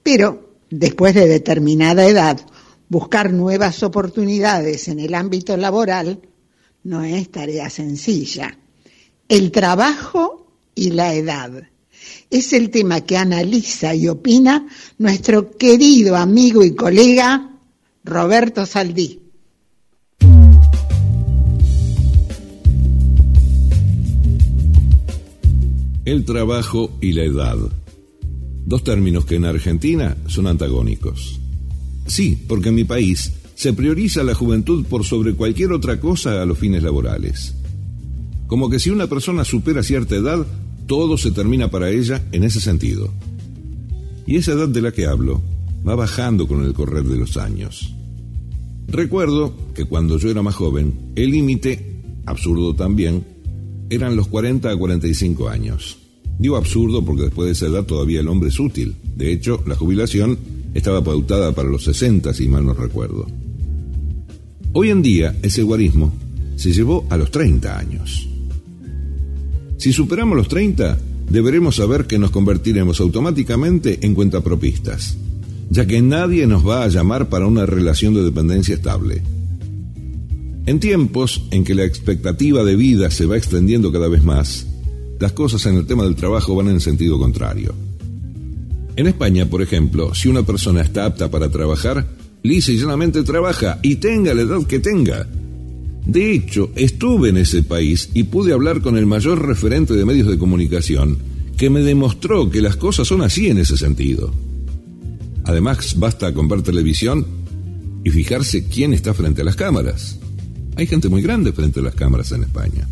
Pero después de determinada edad, buscar nuevas oportunidades en el ámbito laboral no es tarea sencilla. El trabajo y la edad es el tema que analiza y opina nuestro querido amigo y colega Roberto Saldí. El trabajo y la edad. Dos términos que en Argentina son antagónicos. Sí, porque en mi país se prioriza la juventud por sobre cualquier otra cosa a los fines laborales. Como que si una persona supera cierta edad, todo se termina para ella en ese sentido. Y esa edad de la que hablo va bajando con el correr de los años. Recuerdo que cuando yo era más joven, el límite, absurdo también, eran los 40 a 45 años. Digo absurdo porque después de esa edad todavía el hombre es útil. De hecho, la jubilación estaba pautada para los 60, si mal no recuerdo. Hoy en día, ese guarismo se llevó a los 30 años. Si superamos los 30, deberemos saber que nos convertiremos automáticamente en cuentapropistas, ya que nadie nos va a llamar para una relación de dependencia estable. En tiempos en que la expectativa de vida se va extendiendo cada vez más, las cosas en el tema del trabajo van en sentido contrario. En España, por ejemplo, si una persona está apta para trabajar, lisa y llanamente trabaja y tenga la edad que tenga. De hecho, estuve en ese país y pude hablar con el mayor referente de medios de comunicación que me demostró que las cosas son así en ese sentido. Además, basta con ver televisión y fijarse quién está frente a las cámaras. Hay gente muy grande frente a las cámaras en España.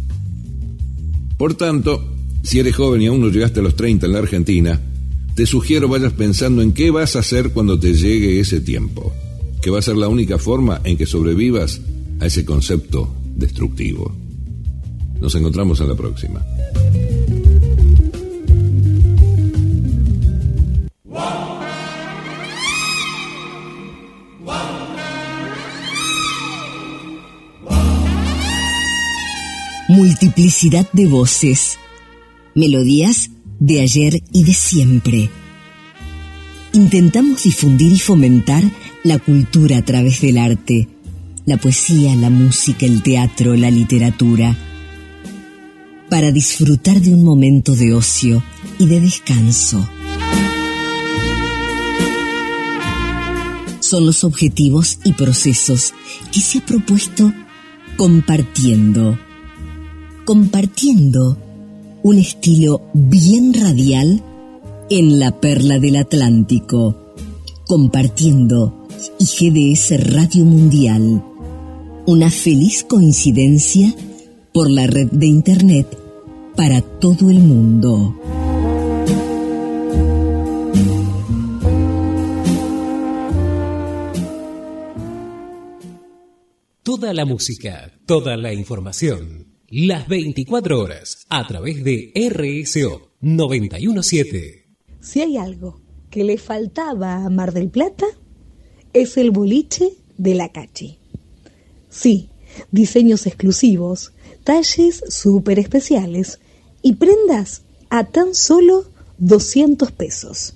Por tanto, si eres joven y aún no llegaste a los 30 en la Argentina, te sugiero vayas pensando en qué vas a hacer cuando te llegue ese tiempo, que va a ser la única forma en que sobrevivas a ese concepto destructivo. Nos encontramos en la próxima. Multiplicidad de voces, melodías de ayer y de siempre. Intentamos difundir y fomentar la cultura a través del arte, la poesía, la música, el teatro, la literatura, para disfrutar de un momento de ocio y de descanso. Son los objetivos y procesos que se ha propuesto compartiendo compartiendo un estilo bien radial en la perla del Atlántico, compartiendo y GDS Radio Mundial. Una feliz coincidencia por la red de Internet para todo el mundo. Toda la música, toda la información las 24 horas a través de RSO 917. Si hay algo que le faltaba a Mar del Plata, es el boliche de la Cachi. Sí, diseños exclusivos, talles súper especiales y prendas a tan solo 200 pesos.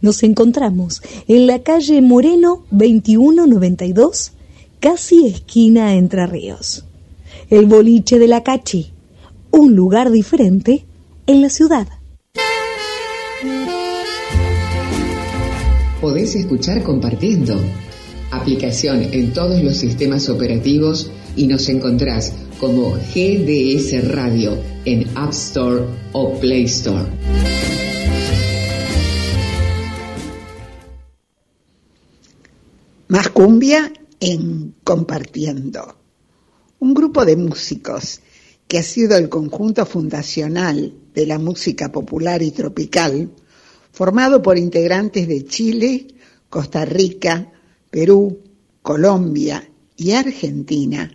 Nos encontramos en la calle Moreno 2192, casi esquina Entre Ríos el boliche de la Cachi, un lugar diferente en la ciudad. Podés escuchar compartiendo. Aplicación en todos los sistemas operativos y nos encontrás como GDS Radio en App Store o Play Store. Más cumbia en compartiendo un grupo de músicos que ha sido el conjunto fundacional de la música popular y tropical, formado por integrantes de Chile, Costa Rica, Perú, Colombia y Argentina,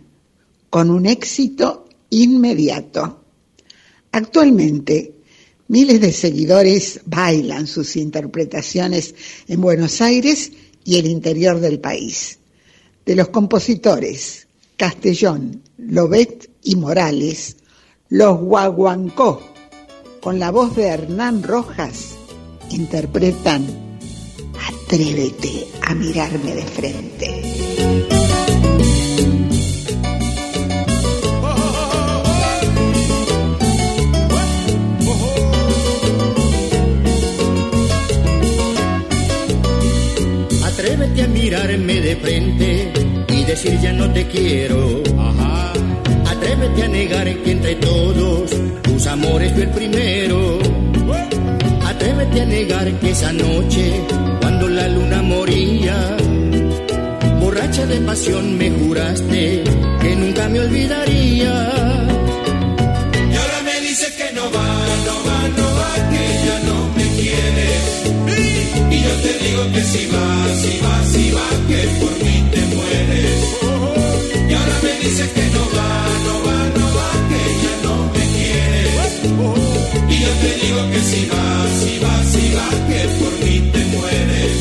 con un éxito inmediato. Actualmente, miles de seguidores bailan sus interpretaciones en Buenos Aires y el interior del país. De los compositores Castellón, Lobet y Morales, los Guaguancó, con la voz de Hernán Rojas, interpretan Atrévete a mirarme de frente. Atrévete a mirarme de frente decir ya no te quiero. Atrévete a negar que entre todos tus amores fue el primero. Atrévete a negar que esa noche, cuando la luna moría, borracha de pasión me juraste que nunca me olvidaría. Y ahora me dices que no va, no va, no va, que ya no me quieres. Y yo te digo que si va, si va, si va, que por mí te mueres. Que no va, no va, no va, que ya no me quieres. Y yo te digo que si va, si va, si va, que por mí te mueres.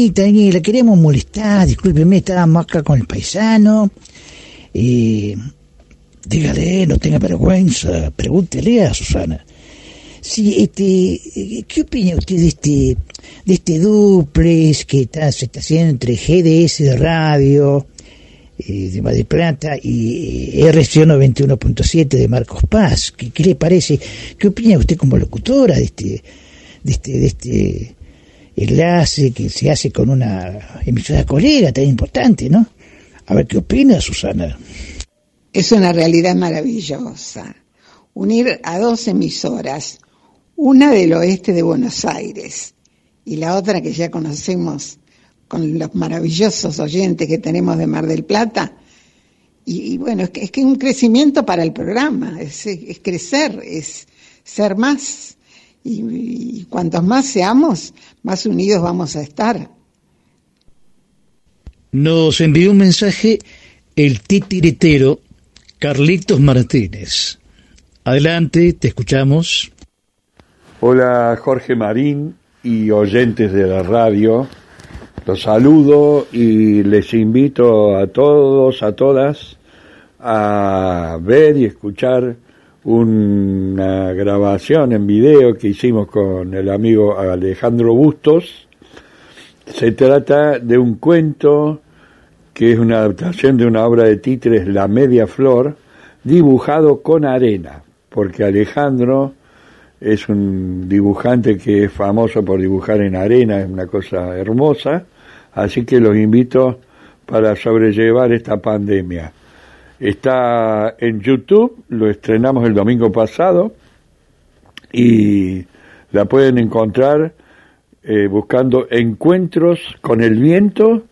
Susanita, ni le queremos molestar, discúlpeme, estábamos acá con el paisano. Y dígale, no tenga vergüenza, pregúntele a Susana. Este, ¿qué opina usted de este, de este duplex que está, se está haciendo entre GDS de radio eh, de Mar del Plata y RCO 91.7 de Marcos Paz? ¿Qué, qué le parece? ¿Qué opina usted como locutora de este, de este, de este enlace que se hace con una emisora colega tan importante, ¿no? A ver qué opina Susana. Es una realidad maravillosa. Unir a dos emisoras, una del oeste de Buenos Aires y la otra que ya conocemos con los maravillosos oyentes que tenemos de Mar del Plata. Y, y bueno, es que es que un crecimiento para el programa, es, es crecer, es ser más. Y, y cuantos más seamos, más unidos vamos a estar. Nos envió un mensaje el titiritero Carlitos Martínez. Adelante, te escuchamos. Hola Jorge Marín y oyentes de la radio. Los saludo y les invito a todos, a todas, a ver y escuchar una grabación en video que hicimos con el amigo Alejandro Bustos. Se trata de un cuento que es una adaptación de una obra de títeres La Media Flor, dibujado con arena. porque Alejandro es un dibujante que es famoso por dibujar en arena, es una cosa hermosa, así que los invito para sobrellevar esta pandemia. Está en YouTube, lo estrenamos el domingo pasado y la pueden encontrar eh, buscando Encuentros con el Viento,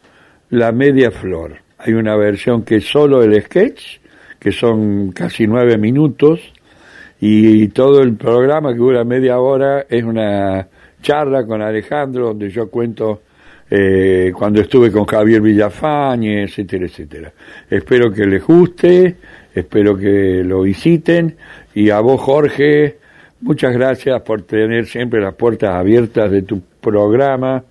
la Media Flor. Hay una versión que es solo el sketch, que son casi nueve minutos, y todo el programa que dura media hora es una charla con Alejandro donde yo cuento eh, cuando estuve con Javier Villafañe, etcétera, etcétera. Espero que les guste, espero que lo visiten y a vos Jorge, muchas gracias por tener siempre las puertas abiertas de tu programa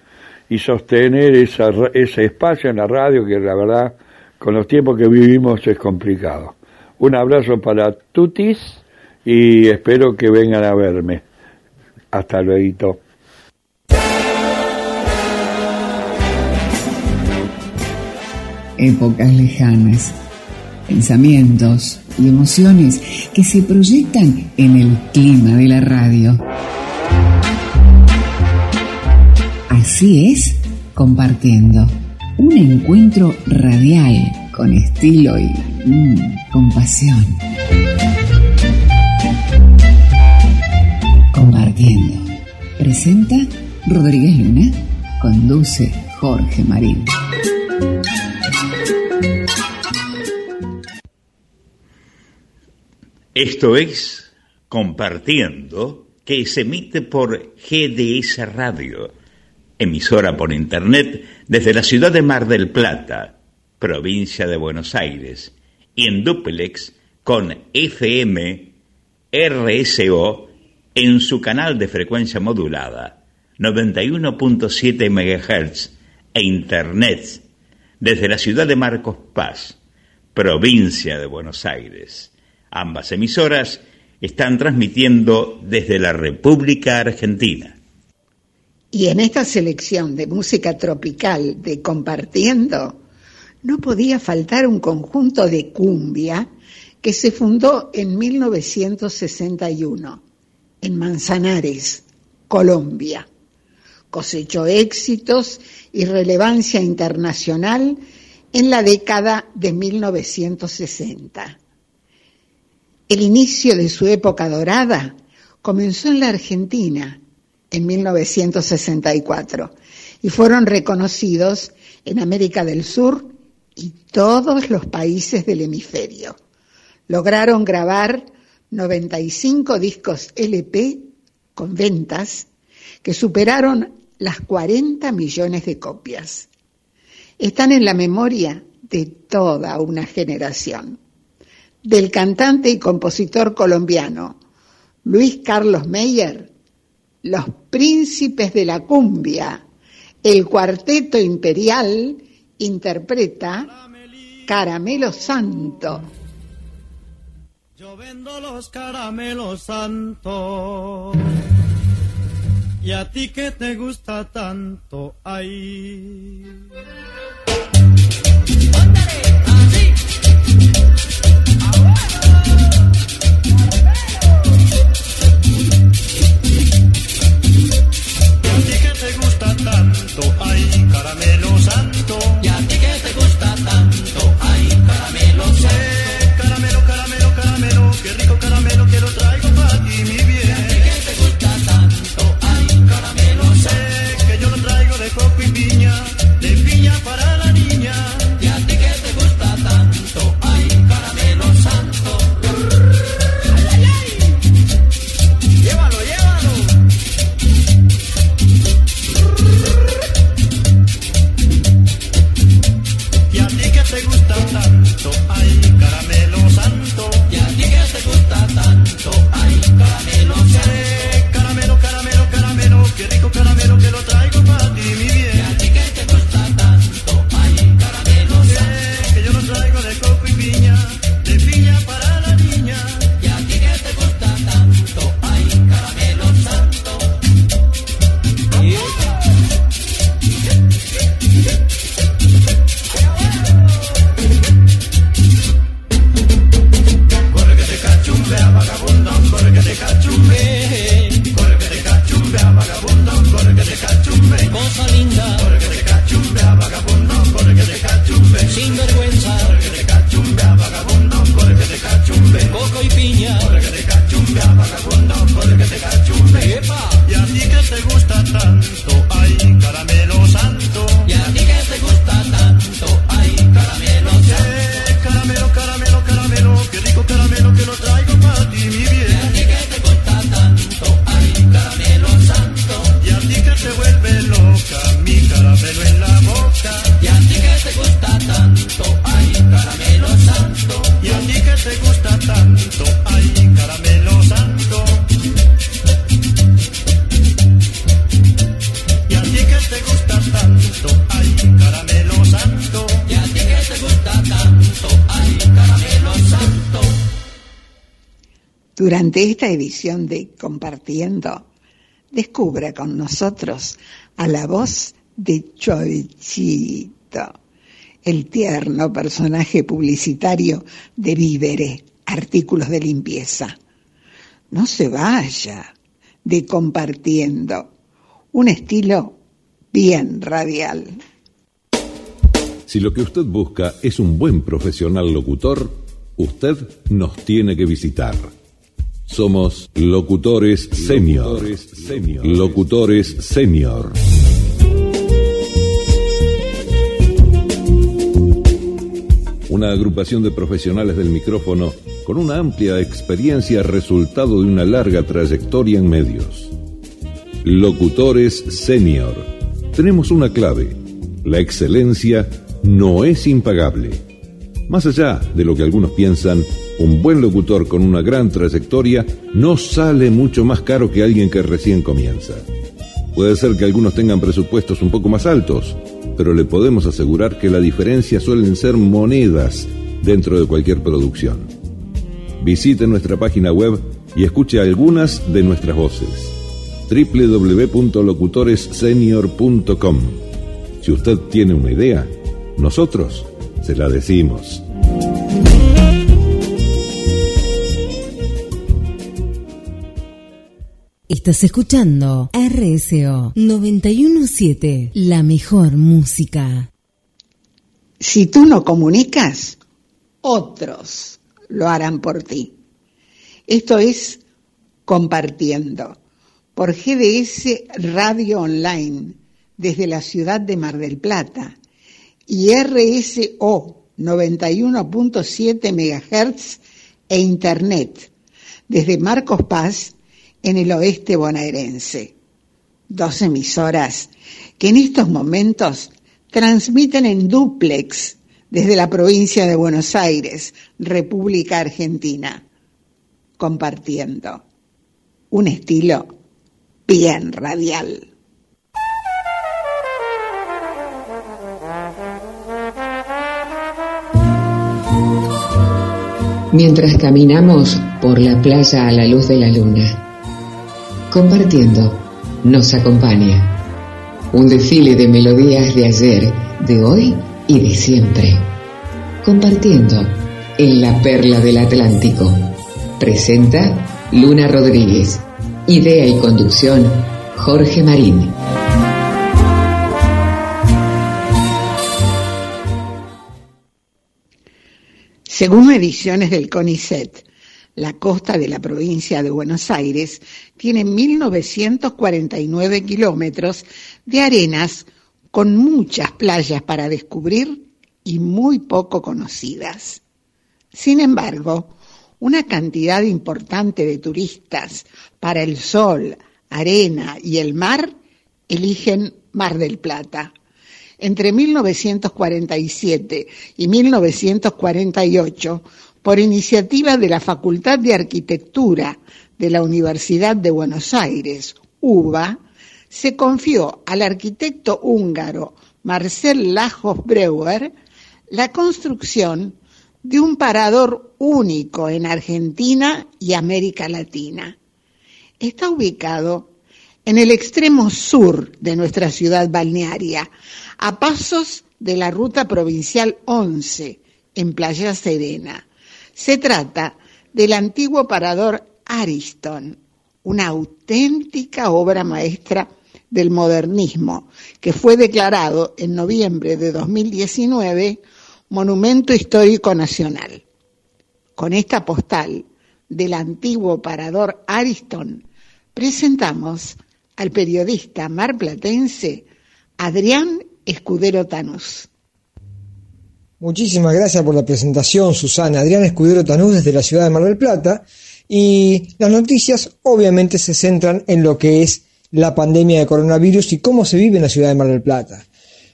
y sostener esa, ese espacio en la radio que la verdad con los tiempos que vivimos es complicado. Un abrazo para Tutis y espero que vengan a verme. Hasta luego. Épocas lejanas, pensamientos y emociones que se proyectan en el clima de la radio. Así es, compartiendo un encuentro radial con estilo y mm, compasión. Compartiendo. Presenta Rodríguez Luna. Conduce Jorge Marín. Esto es Compartiendo, que se emite por GDS Radio, emisora por Internet desde la ciudad de Mar del Plata, provincia de Buenos Aires, y en duplex con FM RSO en su canal de frecuencia modulada 91.7 MHz e Internet desde la ciudad de Marcos Paz, provincia de Buenos Aires. Ambas emisoras están transmitiendo desde la República Argentina. Y en esta selección de música tropical de Compartiendo, no podía faltar un conjunto de cumbia que se fundó en 1961 en Manzanares, Colombia. Cosechó éxitos y relevancia internacional en la década de 1960. El inicio de su época dorada comenzó en la Argentina en 1964 y fueron reconocidos en América del Sur y todos los países del hemisferio. Lograron grabar 95 discos LP con ventas que superaron las 40 millones de copias. Están en la memoria de toda una generación. Del cantante y compositor colombiano Luis Carlos Meyer, Los Príncipes de la Cumbia, el Cuarteto Imperial interpreta Caramelo Santo. Yo vendo los caramelos santos. Y a ti que te gusta tanto ahí. Tanto, ay, caramelo santo. Y a ti que te gusta tanto, ay, caramelo santo. Edición de Compartiendo, descubra con nosotros a la voz de Cholchito, el tierno personaje publicitario de Vívere, artículos de limpieza. No se vaya de Compartiendo, un estilo bien radial. Si lo que usted busca es un buen profesional locutor, usted nos tiene que visitar. Somos locutores senior. Locutores senior. Una agrupación de profesionales del micrófono con una amplia experiencia resultado de una larga trayectoria en medios. Locutores senior. Tenemos una clave. La excelencia no es impagable. Más allá de lo que algunos piensan, un buen locutor con una gran trayectoria no sale mucho más caro que alguien que recién comienza. Puede ser que algunos tengan presupuestos un poco más altos, pero le podemos asegurar que la diferencia suelen ser monedas dentro de cualquier producción. Visite nuestra página web y escuche algunas de nuestras voces. www.locutoressenior.com Si usted tiene una idea, nosotros se la decimos. Estás escuchando RSO 917, la mejor música. Si tú no comunicas, otros lo harán por ti. Esto es compartiendo por GDS Radio Online desde la ciudad de Mar del Plata y RSO 91.7 MHz e Internet desde Marcos Paz en el oeste bonaerense. Dos emisoras que en estos momentos transmiten en duplex desde la provincia de Buenos Aires, República Argentina, compartiendo un estilo bien radial. Mientras caminamos por la playa a la luz de la luna, compartiendo, nos acompaña. Un desfile de melodías de ayer, de hoy y de siempre. Compartiendo en la perla del Atlántico. Presenta Luna Rodríguez. Idea y conducción Jorge Marín. Según mediciones del CONICET, la costa de la provincia de Buenos Aires tiene 1.949 kilómetros de arenas con muchas playas para descubrir y muy poco conocidas. Sin embargo, una cantidad importante de turistas para el sol, arena y el mar eligen Mar del Plata. Entre 1947 y 1948 por iniciativa de la Facultad de Arquitectura de la Universidad de Buenos Aires, UBA, se confió al arquitecto húngaro Marcel Lajos Breuer la construcción de un parador único en Argentina y América Latina. Está ubicado en el extremo sur de nuestra ciudad balnearia, a pasos de la ruta provincial 11, en Playa Serena. Se trata del antiguo parador Ariston, una auténtica obra maestra del modernismo, que fue declarado en noviembre de 2019 Monumento Histórico Nacional. Con esta postal del antiguo parador Ariston, presentamos al periodista marplatense Adrián Escudero Tanús. Muchísimas gracias por la presentación, Susana. Adrián Escudero Tanús desde la ciudad de Mar del Plata. Y las noticias obviamente se centran en lo que es la pandemia de coronavirus y cómo se vive en la ciudad de Mar del Plata.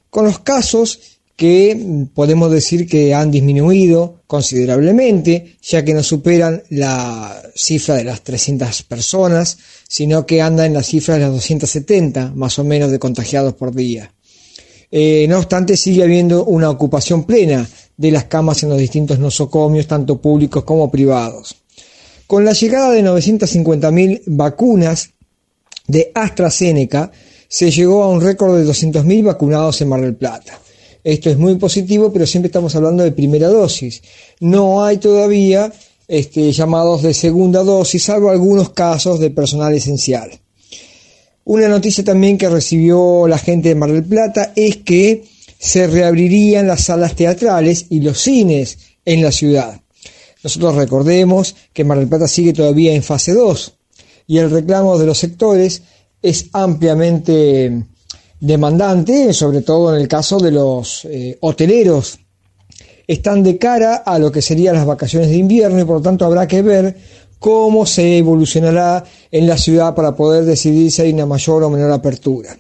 Con los casos que podemos decir que han disminuido considerablemente, ya que no superan la cifra de las 300 personas, sino que andan en la cifra de las 270 más o menos de contagiados por día. Eh, no obstante, sigue habiendo una ocupación plena de las camas en los distintos nosocomios, tanto públicos como privados. Con la llegada de 950.000 vacunas de AstraZeneca, se llegó a un récord de 200.000 vacunados en Mar del Plata. Esto es muy positivo, pero siempre estamos hablando de primera dosis. No hay todavía este, llamados de segunda dosis, salvo algunos casos de personal esencial. Una noticia también que recibió la gente de Mar del Plata es que se reabrirían las salas teatrales y los cines en la ciudad. Nosotros recordemos que Mar del Plata sigue todavía en fase 2 y el reclamo de los sectores es ampliamente demandante, sobre todo en el caso de los eh, hoteleros. Están de cara a lo que serían las vacaciones de invierno y por lo tanto habrá que ver cómo se evolucionará en la ciudad para poder decidir si hay una mayor o menor apertura.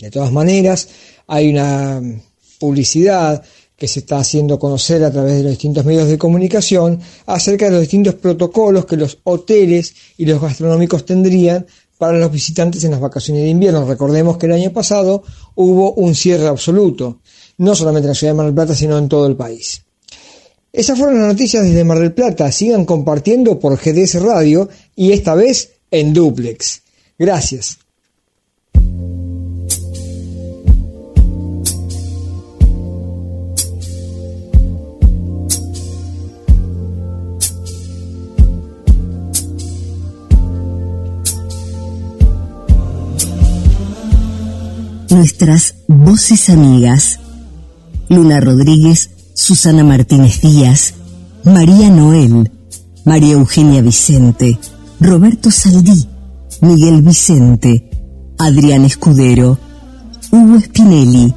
De todas maneras, hay una publicidad que se está haciendo conocer a través de los distintos medios de comunicación acerca de los distintos protocolos que los hoteles y los gastronómicos tendrían para los visitantes en las vacaciones de invierno. Recordemos que el año pasado hubo un cierre absoluto, no solamente en la ciudad de Mar Plata, sino en todo el país. Esas fueron las noticias desde Mar del Plata. Sigan compartiendo por GDS Radio y esta vez en duplex. Gracias. Nuestras voces amigas. Luna Rodríguez Susana Martínez Díaz, María Noel, María Eugenia Vicente, Roberto Saldí, Miguel Vicente, Adrián Escudero, Hugo Spinelli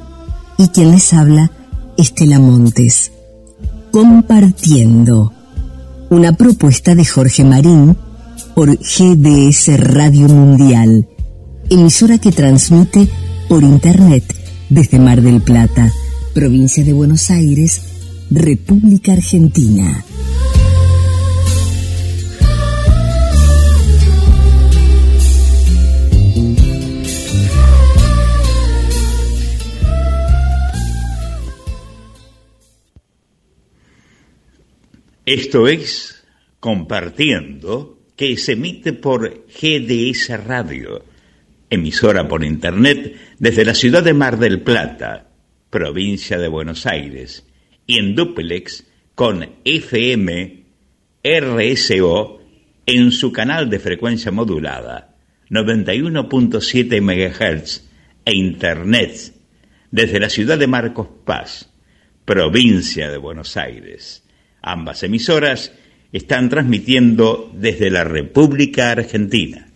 y quien les habla, Estela Montes. Compartiendo. Una propuesta de Jorge Marín por GDS Radio Mundial, emisora que transmite por Internet desde Mar del Plata, provincia de Buenos Aires, República Argentina. Esto es Compartiendo, que se emite por GDS Radio, emisora por Internet desde la ciudad de Mar del Plata, provincia de Buenos Aires y en duplex con FM RSO en su canal de frecuencia modulada 91.7 MHz e Internet desde la ciudad de Marcos Paz, provincia de Buenos Aires. Ambas emisoras están transmitiendo desde la República Argentina.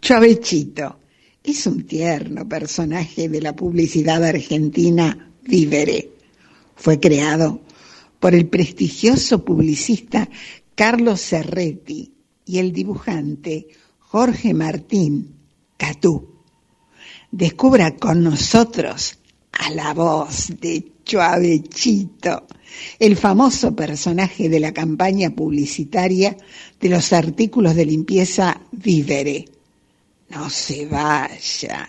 Chavechito es un tierno personaje de la publicidad argentina Vivere fue creado por el prestigioso publicista Carlos Serretti y el dibujante Jorge Martín Catú. Descubra con nosotros a la voz de Chuavechito, el famoso personaje de la campaña publicitaria de los artículos de limpieza Vivere. No se vaya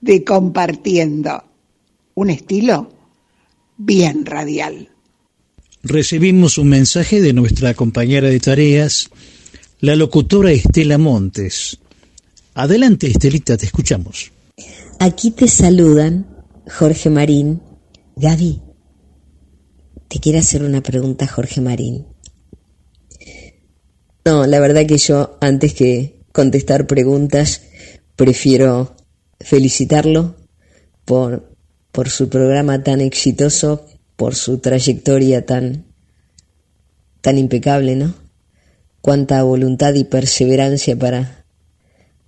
de compartiendo un estilo bien radial. Recibimos un mensaje de nuestra compañera de tareas, la locutora Estela Montes. Adelante, Estelita, te escuchamos. Aquí te saludan Jorge Marín. Gaby, te quiero hacer una pregunta, Jorge Marín. No, la verdad que yo, antes que contestar preguntas, prefiero felicitarlo por por su programa tan exitoso, por su trayectoria tan, tan impecable, ¿no? Cuánta voluntad y perseverancia para,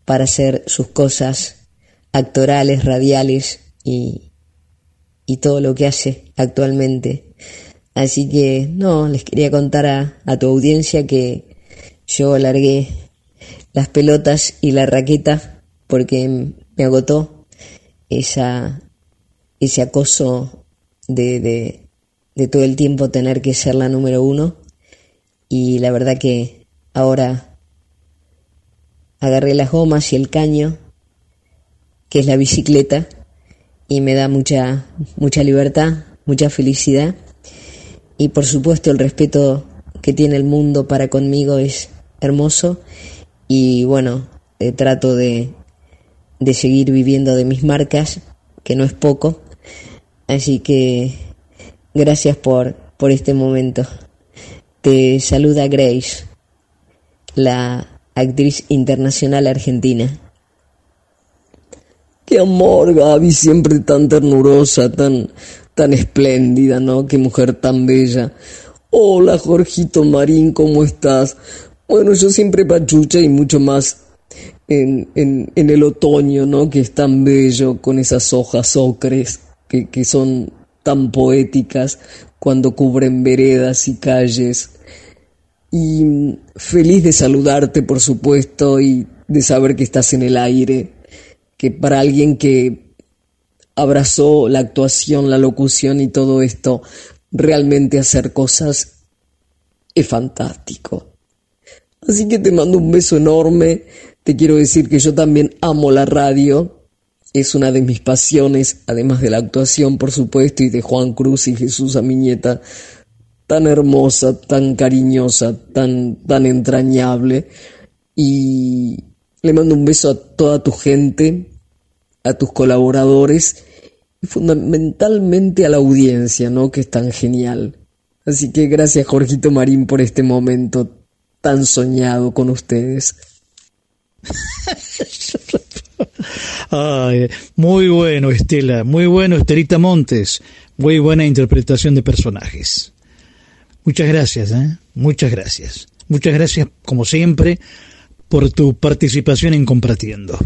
para hacer sus cosas actorales, radiales y, y todo lo que hace actualmente. Así que, no, les quería contar a, a tu audiencia que yo largué las pelotas y la raqueta porque me agotó esa ese acoso de, de, todo el tiempo tener que ser la número uno. Y la verdad que ahora agarré las gomas y el caño, que es la bicicleta, y me da mucha, mucha libertad, mucha felicidad. Y por supuesto el respeto que tiene el mundo para conmigo es hermoso y bueno, eh, trato de, de seguir viviendo de mis marcas, que no es poco. Así que gracias por, por este momento. Te saluda Grace, la actriz internacional argentina. Qué amor, Gaby, siempre tan ternurosa, tan, tan espléndida, ¿no? Qué mujer tan bella. Hola, Jorgito Marín, ¿cómo estás? Bueno, yo siempre pachucha y mucho más en, en, en, el otoño, ¿no? Que es tan bello con esas hojas ocres que, que son tan poéticas cuando cubren veredas y calles. Y feliz de saludarte, por supuesto, y de saber que estás en el aire, que para alguien que abrazó la actuación, la locución y todo esto, realmente hacer cosas es fantástico. Así que te mando un beso enorme. Te quiero decir que yo también amo la radio. Es una de mis pasiones, además de la actuación, por supuesto, y de Juan Cruz y Jesús a mi nieta, tan hermosa, tan cariñosa, tan, tan entrañable. Y le mando un beso a toda tu gente, a tus colaboradores y fundamentalmente a la audiencia, ¿no? Que es tan genial. Así que gracias, Jorgito Marín, por este momento tan soñado con ustedes. Muy bueno, Estela, muy bueno, Estelita Montes, muy buena interpretación de personajes. Muchas gracias, ¿eh? muchas gracias. Muchas gracias, como siempre, por tu participación en Compartiendo.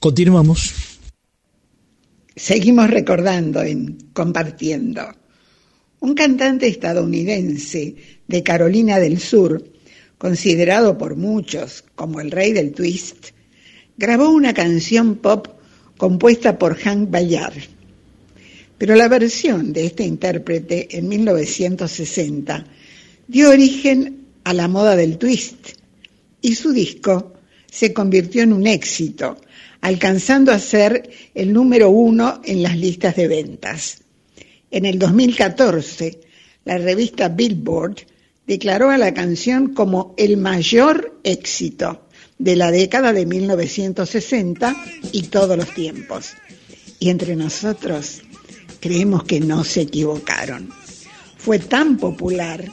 Continuamos. Seguimos recordando en Compartiendo. Un cantante estadounidense de Carolina del Sur considerado por muchos como el rey del twist, grabó una canción pop compuesta por Hank Bayard. Pero la versión de este intérprete en 1960 dio origen a la moda del twist y su disco se convirtió en un éxito, alcanzando a ser el número uno en las listas de ventas. En el 2014, la revista Billboard declaró a la canción como el mayor éxito de la década de 1960 y todos los tiempos. Y entre nosotros creemos que no se equivocaron. Fue tan popular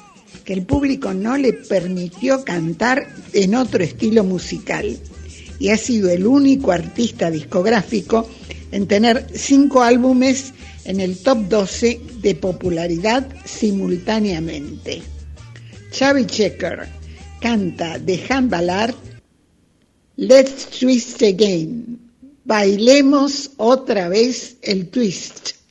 que el público no le permitió cantar en otro estilo musical y ha sido el único artista discográfico en tener cinco álbumes en el top 12 de popularidad simultáneamente. Xavi Checker canta de Han Ballard Let's Twist Again. Bailemos otra vez el twist.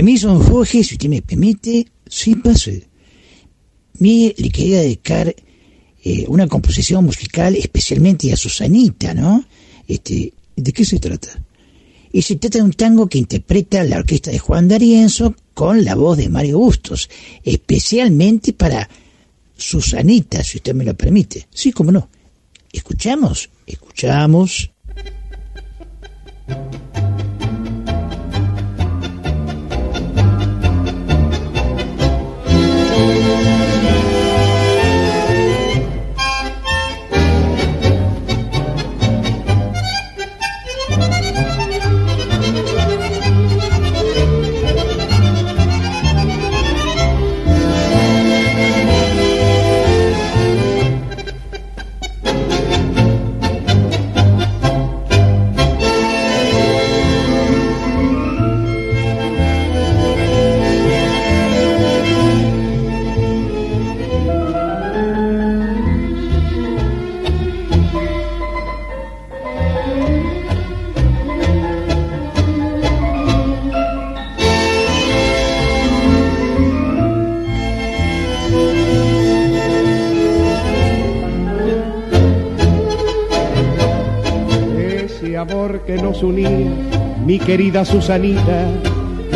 Permiso, Jorge, si usted me permite, sí pase. Mire, le quería dedicar eh, una composición musical especialmente a Susanita, ¿no? Este, ¿De qué se trata? Y se trata de un tango que interpreta la orquesta de Juan D'Arienzo con la voz de Mario Bustos, especialmente para Susanita, si usted me lo permite. Sí, cómo no. ¿Escuchamos? Escuchamos. Que nos unía, mi querida Susanita,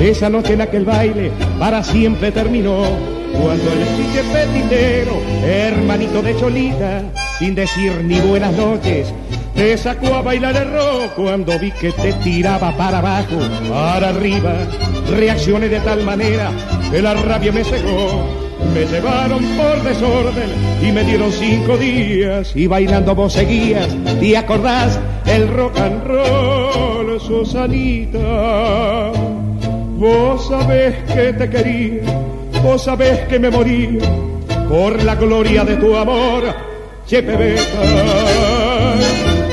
esa noche en aquel baile para siempre terminó. Cuando el chique petitero, hermanito de Cholita, sin decir ni buenas noches, te sacó a bailar el rock cuando vi que te tiraba para abajo, para arriba. Reaccioné de tal manera que la rabia me cegó. Me llevaron por desorden y me dieron cinco días y bailando vos seguías. ¿Te acordás? El rock and roll, Susanita. Vos sabés que te quería, vos sabés que me moría por la gloria de tu amor, Chepe Beta.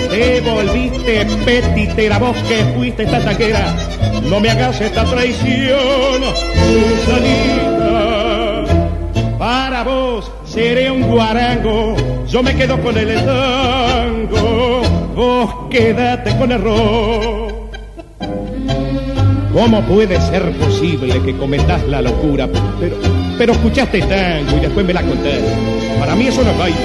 Te volviste petitera, vos que fuiste esta taquera. No me hagas esta traición, Susanita. Para vos seré un guarango, yo me quedo con el tango, vos quédate con el. ¿Cómo puede ser posible que cometas la locura? Pero, pero escuchaste tango y después me la contaste. Para mí eso no es baile,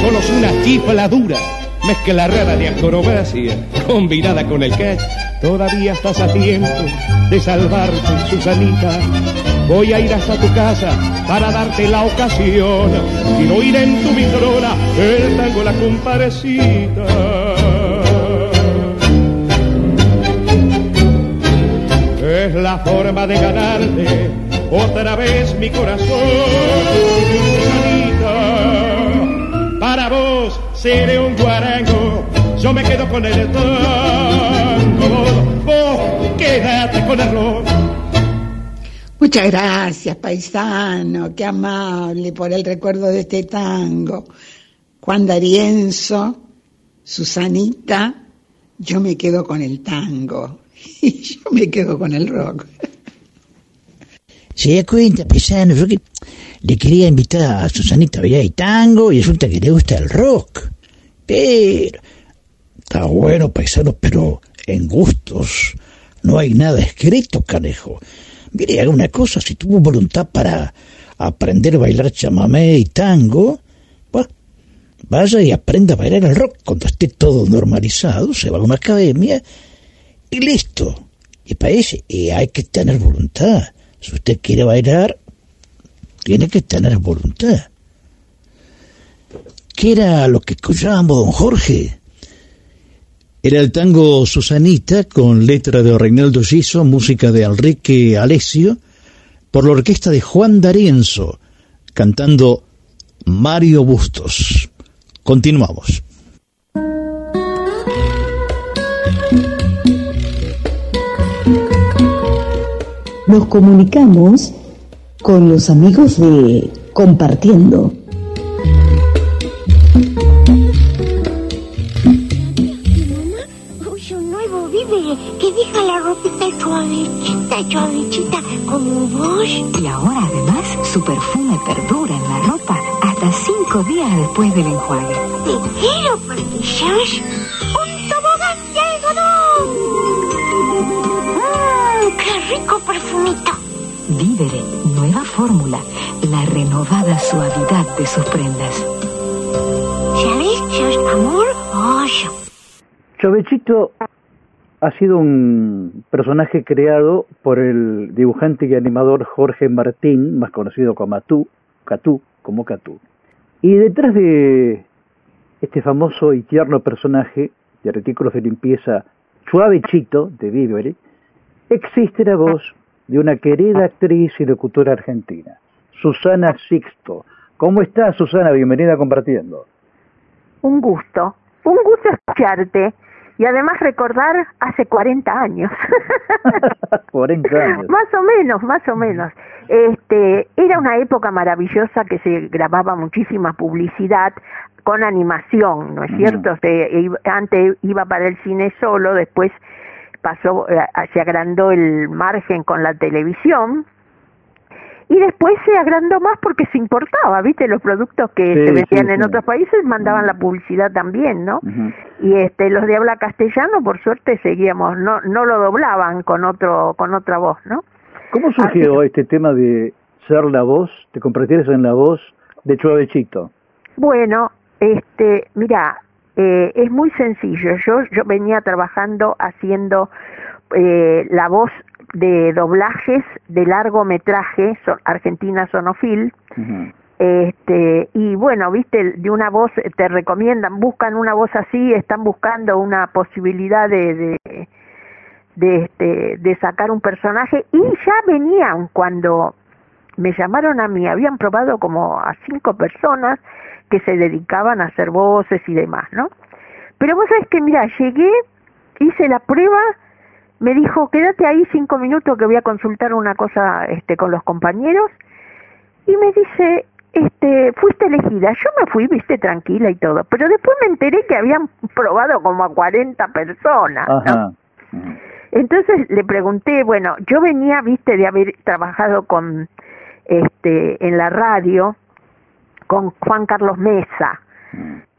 solo es una chifladura. Mezcla rara de acrobacia combinada con el catch. Todavía estás a tiempo de salvarte, Susanita. Voy a ir hasta tu casa para darte la ocasión. Quiero oír en tu vitrona el tango la comparecita. Es la forma de ganarte otra vez mi corazón. Para vos seré un guarango, yo me quedo con el tango. Vos quédate con el rock. Muchas gracias, paisano, qué amable por el recuerdo de este tango. Juan D'Arienzo, Susanita, yo me quedo con el tango y yo me quedo con el rock. Se da cuenta, paisano, yo que le quería invitar a Susanita a bailar el tango y resulta que le gusta el rock. Pero, está bueno, paisano, pero en gustos no hay nada escrito, canejo. Mire, haga una cosa, si tuvo voluntad para aprender a bailar chamamé y tango, bah, vaya y aprenda a bailar el rock. Cuando esté todo normalizado, se va a una academia y listo. Y para eso y hay que tener voluntad. Si usted quiere bailar, tiene que tener voluntad. ¿Qué era lo que escuchábamos, don Jorge? Era el tango Susanita con letra de Reinaldo Giso, música de Enrique Alessio, por la orquesta de Juan D'Arienzo, cantando Mario Bustos. Continuamos. Nos comunicamos con los amigos de Compartiendo. Suavecita, suavecita, como vos. Y ahora además su perfume perdura en la ropa hasta cinco días después del enjuague. Te quiero porque sos un tobogán de algodón. Mmm, qué rico perfumito. Vívere, nueva fórmula, la renovada suavidad de sus prendas. ¿Sabes? ¿Sabes? Amor, oye. Chovechito ha sido un personaje creado por el dibujante y animador Jorge Martín, más conocido como Atú, Catú, como Catú. Y detrás de este famoso y tierno personaje de artículos de limpieza Chuavechito de Vívere, existe la voz de una querida actriz y locutora argentina, Susana Sixto. ¿Cómo estás, Susana? Bienvenida Compartiendo. Un gusto, un gusto escucharte y además recordar hace 40 años. 40 años. más o menos, más o menos. Este, era una época maravillosa que se grababa muchísima publicidad con animación, ¿no es cierto? Se, antes iba para el cine solo, después pasó, eh, se agrandó el margen con la televisión y después se agrandó más porque se importaba, ¿viste? Los productos que Sí, se vendían sí, en sí. otros países mandaban la publicidad también, ¿no? y este los de habla castellano por suerte seguíamos no no lo doblaban con otro con otra voz no ¿Cómo surgió este tema de ser la voz, de convertirse en la voz de Chuavechito? bueno este mira eh, es muy sencillo yo yo venía trabajando haciendo eh, la voz de doblajes de largometraje so- Argentina Sonofil. Este y bueno viste de una voz te recomiendan buscan una voz así están buscando una posibilidad de, de de este de sacar un personaje. Y ya venían cuando me llamaron a mí habían probado como a cinco personas que se dedicaban a hacer voces y demás no pero vos sabés que mira llegué hice la prueba me dijo quédate ahí cinco minutos que voy a consultar una cosa este con los compañeros y me dice, este, fuiste elegida. Yo me fui, viste, tranquila y todo, pero después me enteré que habían probado como a 40 personas. Entonces le pregunté, bueno, yo venía, viste, de haber trabajado con, este, en la radio con Juan Carlos Mesa,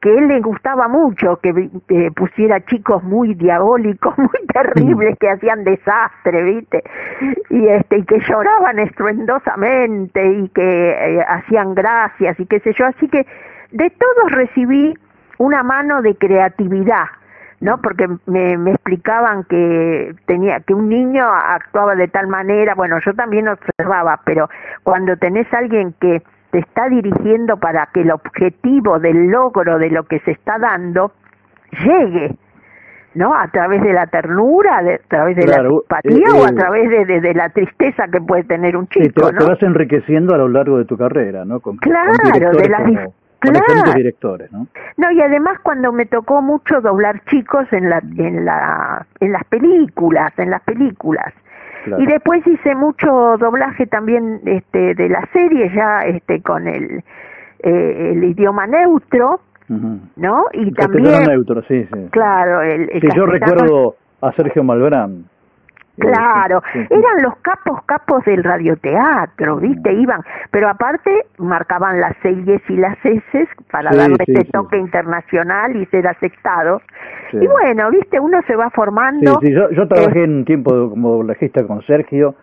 que él le gustaba mucho que eh, pusiera chicos muy diabólicos, muy terribles, que hacían desastre, ¿viste? Y este y que lloraban estruendosamente y que eh, hacían gracias y qué sé yo, así que de todos recibí una mano de creatividad, ¿no? Porque me, me explicaban que tenía que un niño actuaba de tal manera, bueno, yo también observaba, pero cuando tenés alguien que te está dirigiendo para que el objetivo del logro de lo que se está dando llegue, ¿no? A través de la ternura, de, a través de Claro, la empatía eh, o a eh, través de, de- de la tristeza que puede tener un te, chico, te ¿no? vas enriqueciendo a lo largo de tu carrera, ¿no? Con, Claro, de las como- con directores, ¿no? No, y además cuando me tocó mucho doblar chicos en la en la en las películas, en las películas. Claro. Y después hice mucho doblaje también este de la serie ya este con el eh, el idioma neutro. ¿no? Y Castellano también neutro, sí, sí. claro, el, el Sí, yo recuerdo a Sergio Malbrán. Claro, Sí, sí. eran los capos capos del radioteatro, ¿viste? Iban, pero aparte marcaban las Cs y las S para darle este toque internacional y ser aceptados. Y bueno, ¿viste? Uno se va formando. yo, yo trabajé en un tiempo como doblajista con Sergio.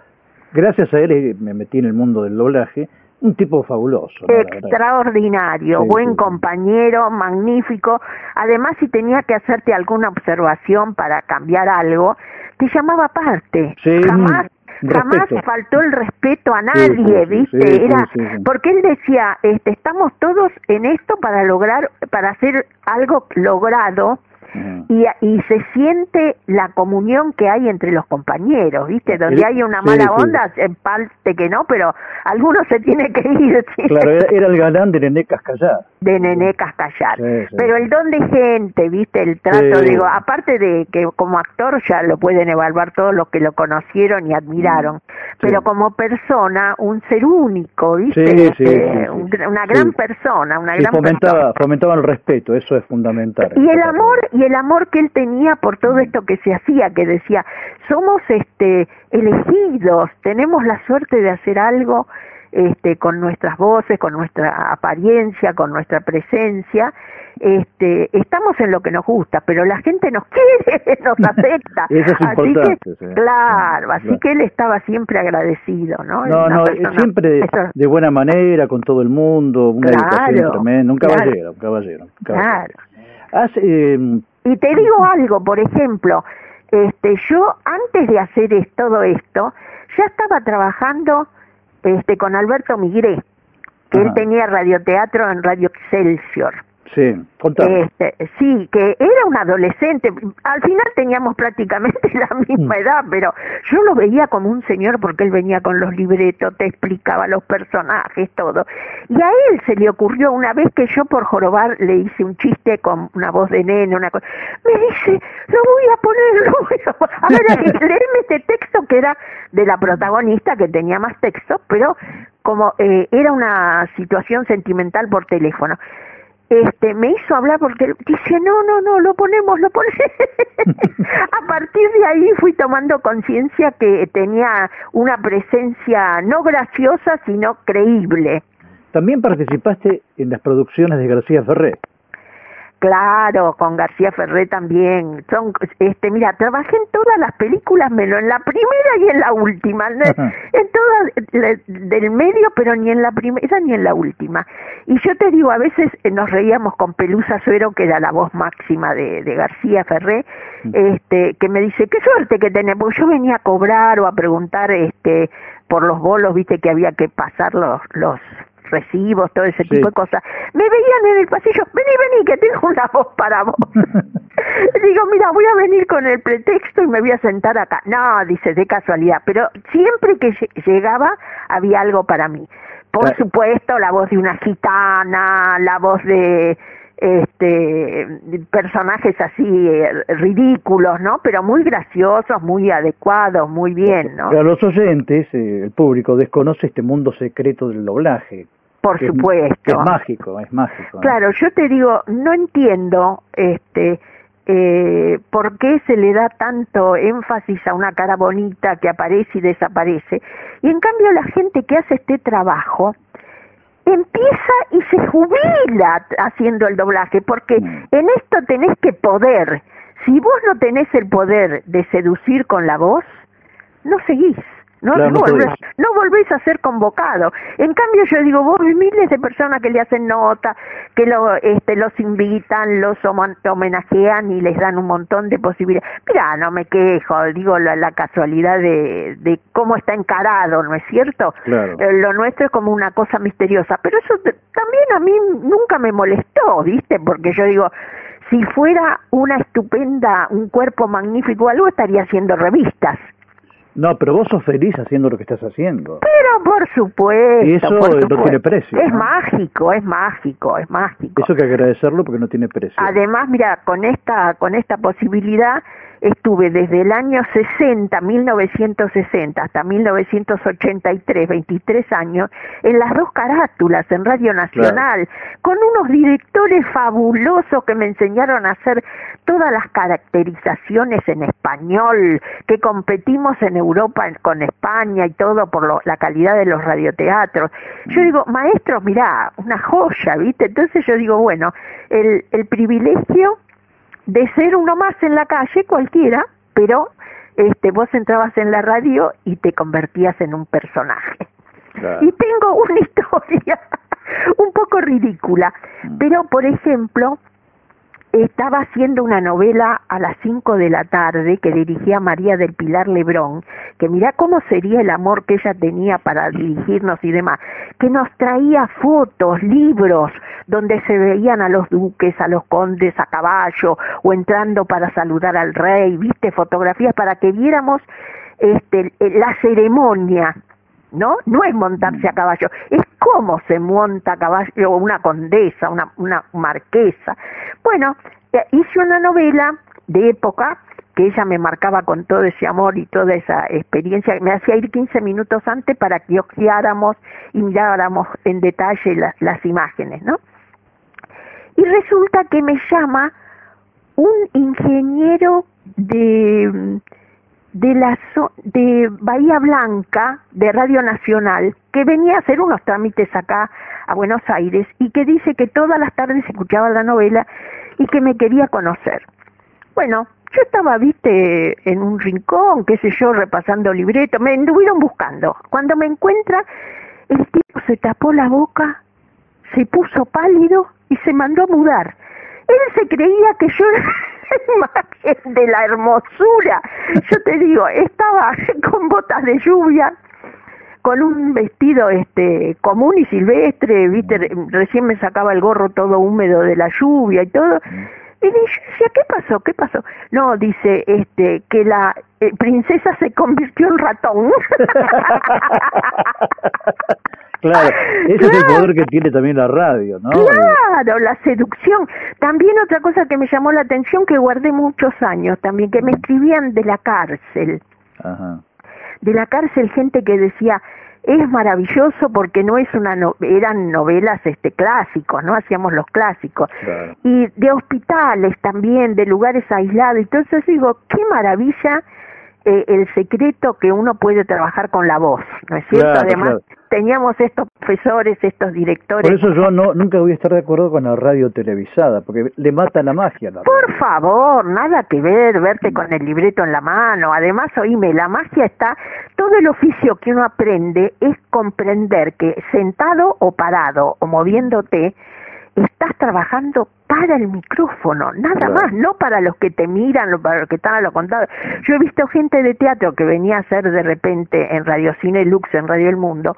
Gracias a él eh, me metí en el mundo del doblaje. Un tipo fabuloso. Extraordinario, Sí, buen sí. compañero, magnífico. Además, si tenía que hacerte alguna observación para cambiar algo, te llamaba aparte. Sí, jamás, mm, jamás faltó el respeto a nadie, ¿viste? Era porque él decía, este, estamos todos en esto para lograr, para hacer algo logrado. Y, y se siente la comunión que hay entre los compañeros, ¿viste? Donde hay una mala sí. onda, en parte que no, pero alguno se tiene que ir. ¿sí? Claro, era, el galán de Nené Cascallar. De Nené Cascallar. Sí, sí. Pero el don de gente, viste, el trato, Sí. digo, aparte de que como actor ya lo pueden evaluar todos los que lo conocieron y admiraron, pero como persona, un ser único, viste, Mm, un- una gran persona, una gran persona. fomentaba, fomentaba el respeto, eso es fundamental. Y el amor, y el amor que él tenía por todo esto que se hacía, que decía, somos este elegidos, tenemos la suerte de hacer algo este, con nuestras voces, con nuestra apariencia, con nuestra presencia, este, estamos en lo que nos gusta, pero la gente nos quiere, nos acepta. Eso es así importante, que, claro, así Claro. que él estaba siempre agradecido, ¿no? No, no, persona- siempre eso- de buena manera, con todo el mundo, una educación Claro, tremenda, un caballero, un caballero. un caballero. Claro. Eh, Y te digo algo, por ejemplo, este, yo antes de hacer es- todo esto, ya estaba trabajando este, con Alberto Migré, que él tenía radioteatro en Radio Excelsior. Sí, contame. Este, sí, que era un adolescente. Al final teníamos prácticamente la misma Mm. edad, pero yo lo veía como un señor porque él venía con los libretos, te explicaba los personajes, todo. Y a él se le ocurrió una vez que yo por jorobar le hice un chiste con una voz de nene, una cosa. Me dice, lo voy a poner, lo voy a poner. A ver, léeme este texto que era de la protagonista que tenía más texto, pero como eh, era una situación sentimental por teléfono este me hizo hablar porque dice no no no lo ponemos lo ponemos a partir de ahí fui tomando conciencia que tenía una presencia no graciosa sino creíble También participaste en las producciones de García Ferré. Claro, con García Ferré también. Son, este, mira, trabajé en todas las películas, menos en la primera y en la última. En todas le- del medio, pero ni en la primera ni en la última. Y yo te digo, a veces eh, nos reíamos con Pelusa Suero, que era la voz máxima de, de García Ferré, este, que me dice, qué suerte que tenés, porque yo venía a cobrar o a preguntar, este, por los bolos, viste que había que pasar los, los recibos, todo ese tipo de cosas. Me veían en el pasillo, vení, vení, que tengo una voz para vos. Digo, mira, voy a venir con el pretexto y me voy a sentar acá. No, dice, de casualidad, pero siempre que lle- llegaba había algo para mí. Por Claro. supuesto, la voz de una gitana, la voz de este personajes así eh, ridículos, ¿no? Pero muy graciosos, muy adecuados, muy bien, ¿no? Pero los oyentes, eh, el público, desconoce este mundo secreto del doblaje. Por que supuesto. es mágico, es mágico. ¿no? Claro, yo te digo, no entiendo este eh, por qué se le da tanto énfasis a una cara bonita que aparece y desaparece, y en cambio la gente que hace este trabajo empieza y se jubila haciendo el doblaje, porque en esto tenés que poder. Si vos no tenés el poder de seducir con la voz, no seguís. No, Claro, no volvés, podés. no volvés a ser convocado. En cambio, yo digo, vos ves miles de personas que le hacen nota, que lo, este, los invitan, los homenajean y les dan un montón de posibilidades. Mira, no me quejo, digo la, la casualidad de, de cómo está encarado, ¿no es cierto? Claro. Eh, lo nuestro es como una cosa misteriosa, pero eso también a mí nunca me molestó, ¿viste? Porque yo digo, si fuera una estupenda, un cuerpo magnífico algo, estaría haciendo revistas. No, pero vos sos feliz haciendo lo que estás haciendo. Pero por supuesto. Y eso no tiene precio, Es ¿no? mágico, es mágico, es mágico. Eso hay que agradecerlo porque no tiene precio. Además, mira, con esta con esta posibilidad estuve desde el año 60, 1960 hasta 1983, 23 años en las dos carátulas en Radio Nacional con unos directores fabulosos que me enseñaron a hacer todas las caracterizaciones en español, que competimos en Europa con España y todo por lo- la calidad de los radioteatros. Yo digo, maestros, mirá, una joya, ¿viste? Entonces yo digo, bueno, el, el privilegio de ser uno más en la calle, cualquiera, pero este, vos entrabas en la radio y te convertías en un personaje. Y tengo una historia un poco ridícula, pero por ejemplo, estaba haciendo una novela a las 5 de la tarde que dirigía María del Pilar Lebrón, que mirá cómo sería el amor que ella tenía para dirigirnos y demás, que nos traía fotos, libros, donde se veían a los duques, a los condes a caballo, o entrando para saludar al rey, viste, fotografías para que viéramos este, la ceremonia ¿no? No es montarse a caballo, es cómo se monta a caballo una condesa, una, una marquesa. Bueno, eh, hice una novela de época que ella me marcaba con todo ese amor y toda esa experiencia, me hacía ir 15 minutos antes para que ojeáramos y miráramos en detalle las, las imágenes, ¿no? Y resulta que me llama un ingeniero de de la zo- de Bahía Blanca de Radio Nacional que venía a hacer unos trámites acá a Buenos Aires y que dice que todas las tardes escuchaba la novela y que me quería conocer. Bueno, yo estaba, viste, en un rincón, qué sé yo, repasando libretos, me anduvieron buscando. Cuando me encuentra, el tipo se tapó la boca, se puso pálido y se mandó a mudar. Él se creía que yo imagen de la hermosura. Yo te digo, estaba con botas de lluvia, con un vestido este común y silvestre, viste, Re- recién me sacaba el gorro todo húmedo de la lluvia y todo. Y decía, ¿qué pasó? ¿Qué pasó? No, dice, este, que la eh, princesa se convirtió en ratón. Claro, ese es el poder que tiene también la radio, ¿no? Claro, la seducción. También otra cosa que me llamó la atención que guardé muchos años también, que me escribían de la cárcel. Ajá. De la cárcel gente que decía, es maravilloso porque no es una no- eran novelas este clásicos, ¿no? Hacíamos los clásicos. Y de hospitales también, de lugares aislados. Entonces digo, qué maravilla eh, el secreto que uno puede trabajar con la voz, ¿no es cierto? Claro, Además, claro. teníamos estos profesores, estos directores. Por eso yo no nunca voy a estar de acuerdo con la radio televisada, porque le mata la magia la radio. Por favor, nada que ver, verte con el libreto en la mano. Además, oíme, la magia está, todo el oficio que uno aprende es comprender que sentado o parado o moviéndote, estás trabajando para el micrófono, nada Claro. más, no para los que te miran, lo- para los que están a lo contado. Yo he visto gente de teatro que venía a hacer de repente en Radio Cine Lux, en Radio El Mundo,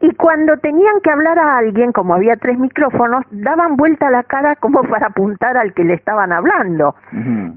y cuando tenían que hablar a alguien, como había tres micrófonos, daban vuelta la cara como para apuntar al que le estaban hablando.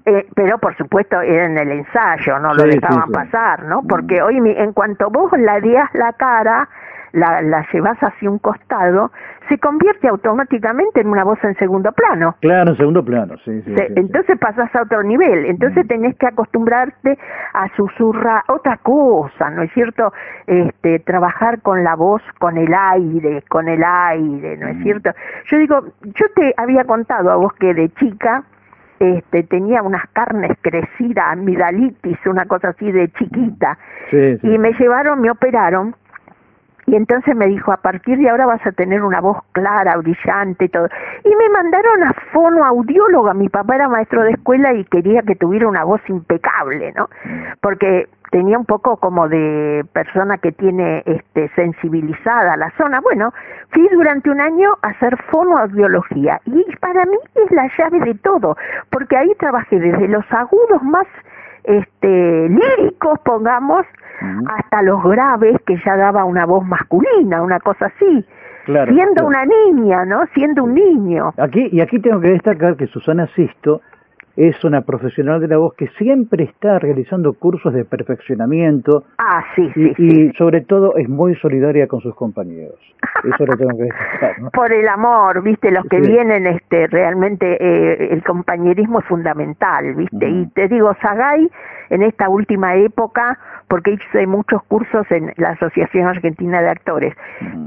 Eh, pero por supuesto era en el ensayo, no lo Sí, dejaban sí. pasar, ¿no? Porque hoy en cuanto vos ladeás la cara, la, la llevas hacia un costado, se convierte automáticamente en una voz en segundo plano. Claro, en segundo plano, sí, sí. Se- sí, sí. entonces pasas a otro nivel, entonces tenés que acostumbrarte a susurrar otra cosa, ¿no es cierto? Este, trabajar con la voz, con el aire, con el aire, ¿no es cierto? Yo digo, yo te había contado a vos que de chica este, tenía unas carnes crecidas, amidalitis, una cosa así de chiquita, Sí, sí. y me llevaron, me operaron, y entonces me dijo, a partir de ahora vas a tener una voz clara, brillante, y todo. Y me mandaron a fonoaudióloga, mi papá era maestro de escuela y quería que tuviera una voz impecable, ¿no? Porque tenía un poco como de persona que tiene este sensibilizada la zona. Bueno, fui durante un año a hacer fonoaudiología y para mí es la llave de todo, porque ahí trabajé desde los agudos más este líricos, pongamos, hasta los graves que ya daba una voz masculina, una cosa así. Claro, siendo claro. una niña, ¿no? Siendo un niño. Aquí, y aquí tengo que destacar que Susana Sisto es una profesional de la voz que siempre está realizando cursos de perfeccionamiento Ah, sí, y, sí, y sobre todo es muy solidaria con sus compañeros. Eso lo tengo que destacar. ¿no? Por el amor, viste, los que Sí. vienen, este, realmente eh, el compañerismo es fundamental, viste. Y te digo, Sagay, en esta última época, porque hice muchos cursos en la Asociación Argentina de Actores,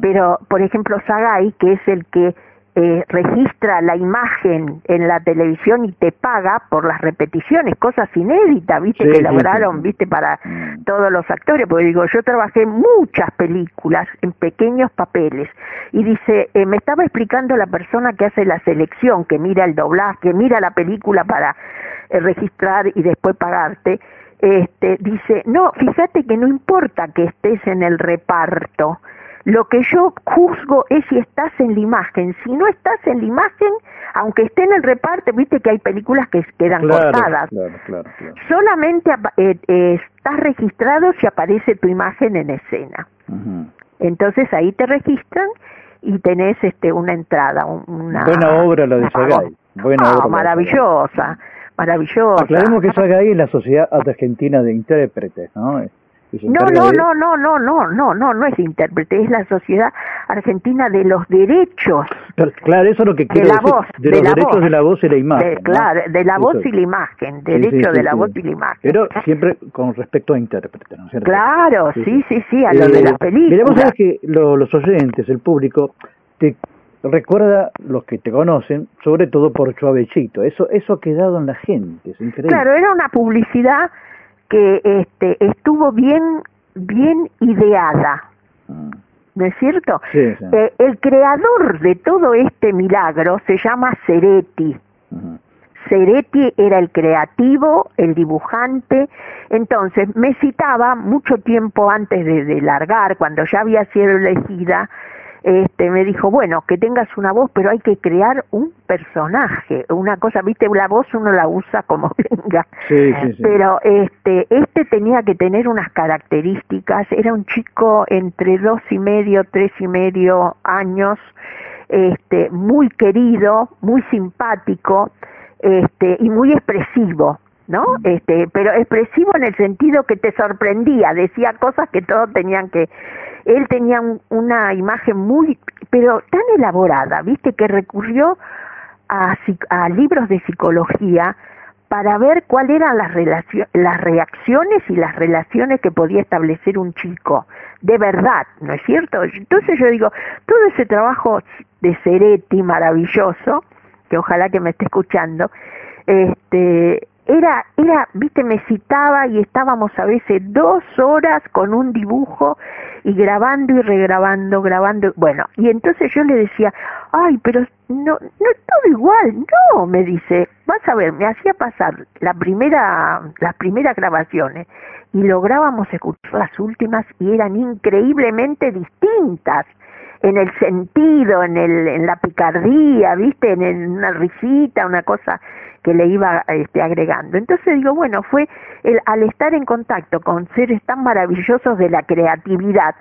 pero, por ejemplo, Sagay, que es el que eh, registra la imagen en la televisión y te paga por las repeticiones, cosas inéditas, viste, Sí, que sí, elaboraron, sí. viste, para todos los actores, porque digo, yo trabajé muchas películas en pequeños papeles y dice, eh, me estaba explicando la persona que hace la selección, que mira el doblaje, que mira la película para eh, registrar y después pagarte, este, dice, no, fíjate que no importa que estés en el reparto, lo que yo juzgo es si estás en la imagen. Si no estás en la imagen, aunque esté en el reparto, viste que hay películas que quedan Claro, cortadas. claro, claro, claro. Solamente eh, eh, estás registrado si aparece tu imagen en escena. Entonces ahí te registran y tenés este una entrada, un- una Buena obra la de. Sagay. Buena Ah, obra maravillosa, maravillosa. Aclaremos que Sagay es la Sociedad Argentina de Intérpretes, ¿no? No, no, de- no, no, no, no, no, no, no es intérprete, es la Sociedad Argentina de los Derechos Pero, Claro, eso es lo que de quiero la decir, voz, de, de los la derechos voz. de la voz y la imagen. de, ¿no? claro, de la Eso voz es. y la imagen, derecho sí, de sí, la sí. voz y la imagen. Pero siempre con respecto a intérprete, ¿no es cierto? Claro, sí, sí, sí, a lo de Eh, la película. Miremos a que lo- los oyentes, el público, te recuerda, los que te conocen, sobre todo por Chuavechito. Eso, eso ha quedado en la gente, es increíble. Claro, era una publicidad que este, estuvo bien, bien ideada. ¿No es cierto? Sí, sí. Eh, el creador de todo este milagro se llama Ceretti. Ceretti era el creativo, el dibujante, entonces me citaba mucho tiempo antes de, de largar, cuando ya había sido elegida, este, me dijo, bueno, que tengas una voz, pero hay que crear un personaje, una cosa, viste, la voz uno la usa como venga, Sí, sí, sí. pero este, este tenía que tener unas características, era un chico entre dos y medio, tres y medio años, este, muy querido, muy simpático, este, y muy expresivo, ¿no? Este, pero expresivo en el sentido que te sorprendía, decía cosas que todos tenían que, él tenía un- una imagen muy, pero tan elaborada, viste, que recurrió a, libros de psicología para ver cuáles eran las, las reacciones y las relaciones que podía establecer un chico, de verdad, ¿no es cierto? Entonces yo digo, todo ese trabajo de Ceretti maravilloso, que ojalá que me esté escuchando, este, era, era, viste, me citaba y estábamos a veces dos horas con un dibujo y grabando y regrabando, grabando, bueno, y entonces yo le decía, ay, pero no, no es todo igual, no, me dice, vas a ver, me hacía pasar la primera, las primeras grabaciones y lográbamos escuchar las últimas y eran increíblemente distintas en el sentido, en, el, en la picardía, ¿viste? En el- una risita, una cosa que le iba este, agregando. Entonces digo, bueno, fue el, al estar en contacto con seres tan maravillosos de la creatividad,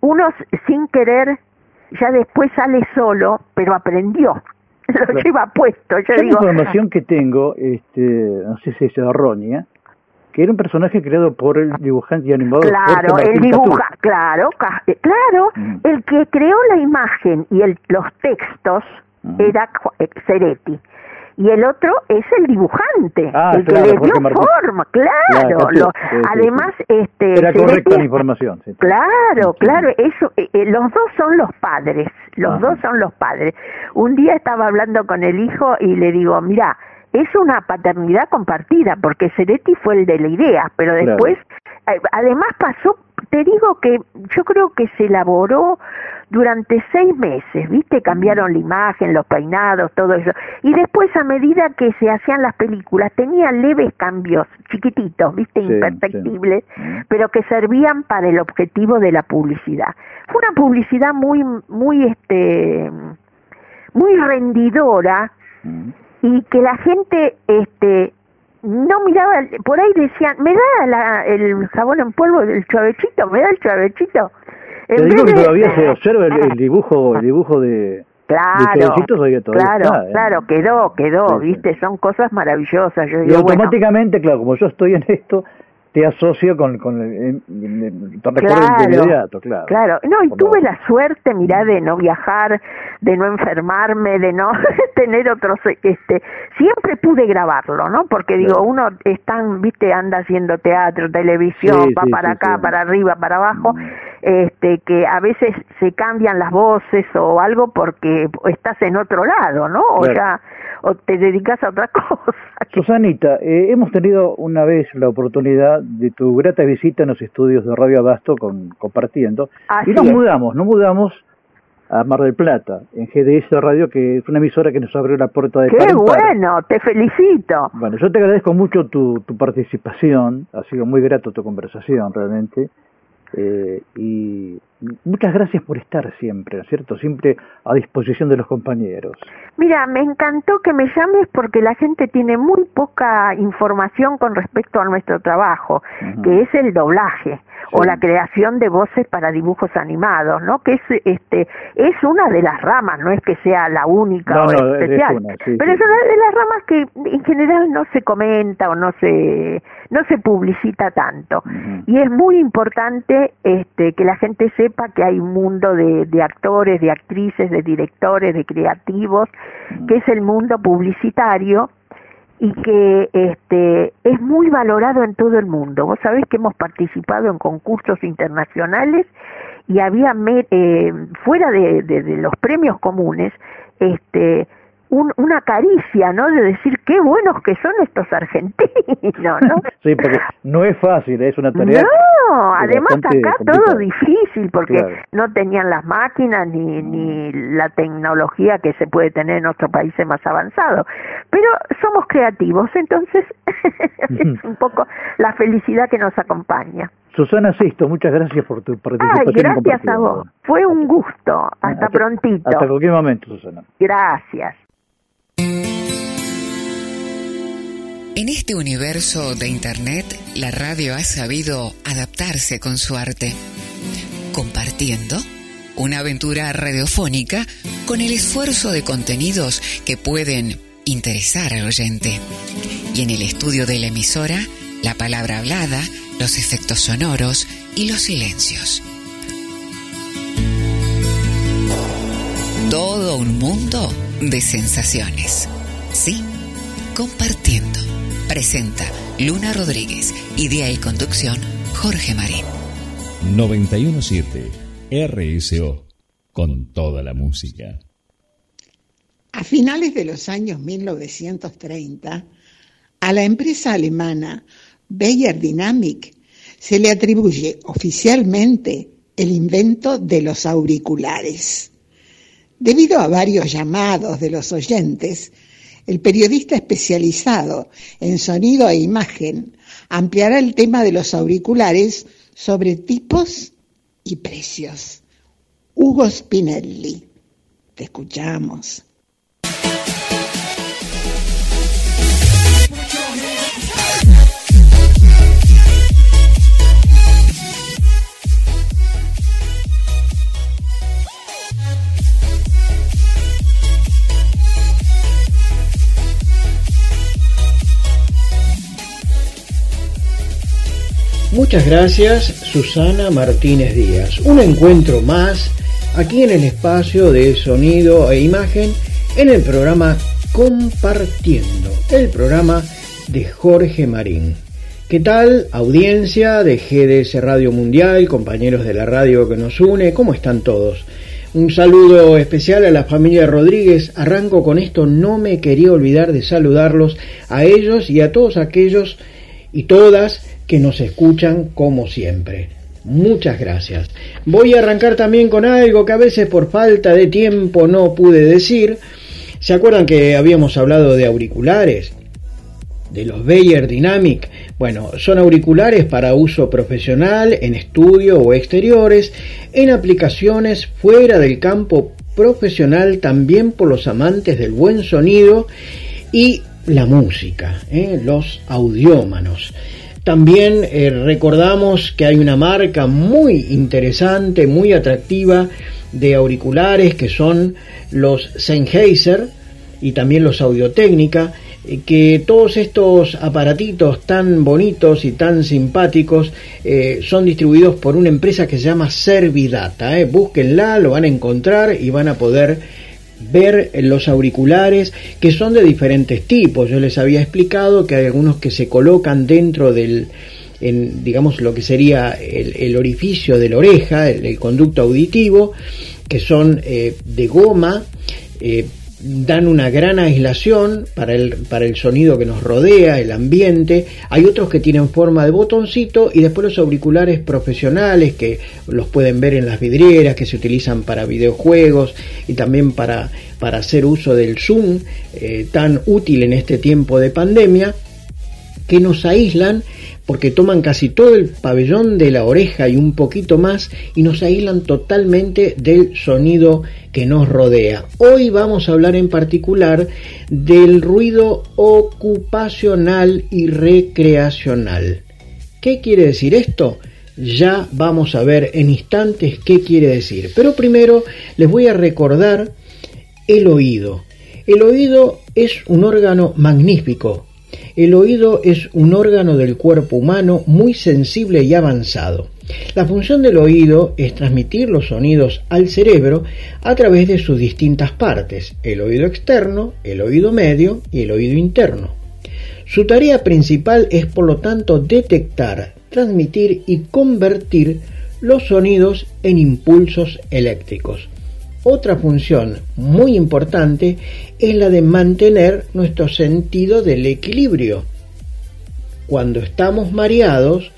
uno sin querer ya después sale solo, pero aprendió, lo lleva puesto. Yo Yo la digo, información que tengo, este, no sé si es errónea, que era un personaje creado por el dibujante y animador Claro, el dibuja, claro, eh, claro, Mm. el que creó la imagen y el, los textos Mm. era eh, Ceretti. Y el otro es el dibujante, Ah, el que le dio Martín. forma, claro. Lo- sí, además, sí. este, Era correcta la información. sí. Claro, claro, eso, eh, eh, los dos son los padres, los dos son los padres. Un día estaba hablando con el hijo y le digo, mira, es una paternidad compartida, porque Ceretti fue el de la idea, pero después, además pasó, te digo que yo creo que se elaboró durante seis meses, ¿viste? Cambiaron la imagen, los peinados, todo eso. Y después, a medida que se hacían las películas, tenía leves cambios, chiquititos, ¿viste? Sí, Imperceptibles, pero que servían para el objetivo de la publicidad. Fue una publicidad muy, muy, este, muy rendidora y que la gente, este, no miraba, por ahí decían, ¿me da la- el jabón en polvo del chavechito? ¿Me da el chavechito? En Te digo que de- todavía se observa el, el dibujo, el dibujo de, Claro, de claro, está, ¿eh? claro, quedó, quedó, viste, son cosas maravillosas. Yo Y digo, bueno, automáticamente, claro, como yo estoy en esto, te asocio con, con el, te recuerdo de inmediato, claro. Claro, no, y tuve la suerte, mirá, de no viajar, de no enfermarme, de no tener otros, este, siempre pude grabarlo, ¿no? Porque digo, uno están, viste, anda haciendo teatro, televisión, Sí, va sí, para sí, acá, para arriba, para abajo, este, que a veces se cambian las voces o algo porque estás en otro lado, ¿no? O Claro. ya, o te dedicas a otra cosa. Susanita, eh, hemos tenido una vez la oportunidad de tu grata visita en los estudios de Radio Abasto con, compartiendo Así y nos es. mudamos, nos mudamos a Mar del Plata, en GDS Radio, que es una emisora que nos abrió la puerta de ¡Qué par. bueno! Te felicito. Bueno, yo te agradezco mucho tu, tu participación, ha sido muy grato tu conversación realmente, eh, y muchas gracias por estar siempre, ¿no es cierto? Siempre a disposición de los compañeros. Mira, me encantó que me llames porque la gente tiene muy poca información con respecto a nuestro trabajo, que es el doblaje o la creación de voces para dibujos animados, ¿no? Que es este es una de las ramas, no es que sea la única No, o no, es especial, una, sí, pero sí. es una de las ramas que en general no se comenta o no se no se publicita tanto. Y es muy importante este que la gente sepa que hay un mundo de, de actores, de actrices, de directores, de creativos, que es el mundo publicitario y que este es muy valorado en todo el mundo. Vos sabés que hemos participado en concursos internacionales y había eh, fuera de- de los premios comunes este una caricia, ¿no? De decir qué buenos que son estos argentinos, ¿no? sí, porque no es fácil, es una tarea. No, además acá todo difícil porque no tenían las máquinas ni, ni la tecnología que se puede tener en otros países más avanzados. Pero somos creativos, entonces es un poco la felicidad que nos acompaña. Susana Sisto, muchas gracias por tu participación. Ay, gracias a vos. Fue un gusto. Hasta, prontito. Hasta cualquier momento, Susana. Gracias. En este universo de Internet, la radio ha sabido adaptarse con su arte, compartiendo una aventura radiofónica con el esfuerzo de contenidos que pueden interesar al oyente. Y en el estudio de la emisora, la palabra hablada, los efectos sonoros y los silencios. Todo un mundo de sensaciones. Sí, compartiendo. Presenta Luna Rodríguez. Idea y conducción Jorge Marín. 917 RSO. Con toda la música. A finales de los años 1930, a la empresa alemana Bayer Dynamic se le atribuye oficialmente el invento de los auriculares. Debido a varios llamados de los oyentes, el periodista especializado en sonido e imagen ampliará el tema de los auriculares sobre tipos y precios. Hugo Spinelli. Te escuchamos. Muchas gracias Susana Martínez Díaz. Un encuentro más aquí en el espacio de sonido e imagen en el programa Compartiendo, el programa de Jorge Marín. ¿Qué tal audiencia de GDS Radio Mundial, compañeros de la radio que nos une? ¿Cómo están todos? Un saludo especial a la familia Rodríguez. Arranco con esto, no me quería olvidar de saludarlos a ellos y a todos aquellos y todas que nos escuchan como siempre. Muchas gracias. Voy a arrancar también con algo que a veces por falta de tiempo no pude decir. ¿Se acuerdan que habíamos hablado de auriculares? De los Bayer Dynamic. Bueno, son auriculares para uso profesional, en estudio o exteriores, en aplicaciones fuera del campo profesional, también por los amantes del buen sonido y la música, ¿eh? los audiómanos. También eh, recordamos que hay una marca muy interesante, muy atractiva de auriculares que son los Sennheiser y también los Audio-Técnica, eh, que todos estos aparatitos tan bonitos y tan simpáticos eh, son distribuidos por una empresa que se llama Servidata. Búsquenla, lo van a encontrar y van a poder ver los auriculares que son de diferentes tipos. Yo les había explicado que hay algunos que se colocan dentro del, en, digamos, lo que sería el, orificio de la oreja, el, conducto auditivo, que son eh, de goma, eh, dan una gran aislación para el, para el sonido que nos rodea, el ambiente. Hay otros que tienen forma de botoncito y después los auriculares profesionales que los pueden ver en las vidrieras, que se utilizan para videojuegos y también para, para hacer uso del Zoom, eh, tan útil en este tiempo de pandemia, que nos aíslan porque toman casi todo el pabellón de la oreja y un poquito más y nos aíslan totalmente del sonido que nos rodea. Hoy vamos a hablar en particular del ruido ocupacional y recreacional. ¿Qué quiere decir esto? Ya vamos a ver en instantes qué quiere decir. Pero primero les voy a recordar el oído. El oído es un órgano magnífico, el oído es un órgano del cuerpo humano muy sensible y avanzado. La función del oído es transmitir los sonidos al cerebro a través de sus distintas partes, el oído externo, el oído medio y el oído interno. Su tarea principal es por lo tanto detectar, transmitir y convertir los sonidos en impulsos eléctricos. Otra función muy importante es la de mantener nuestro sentido del equilibrio. Cuando estamos mareados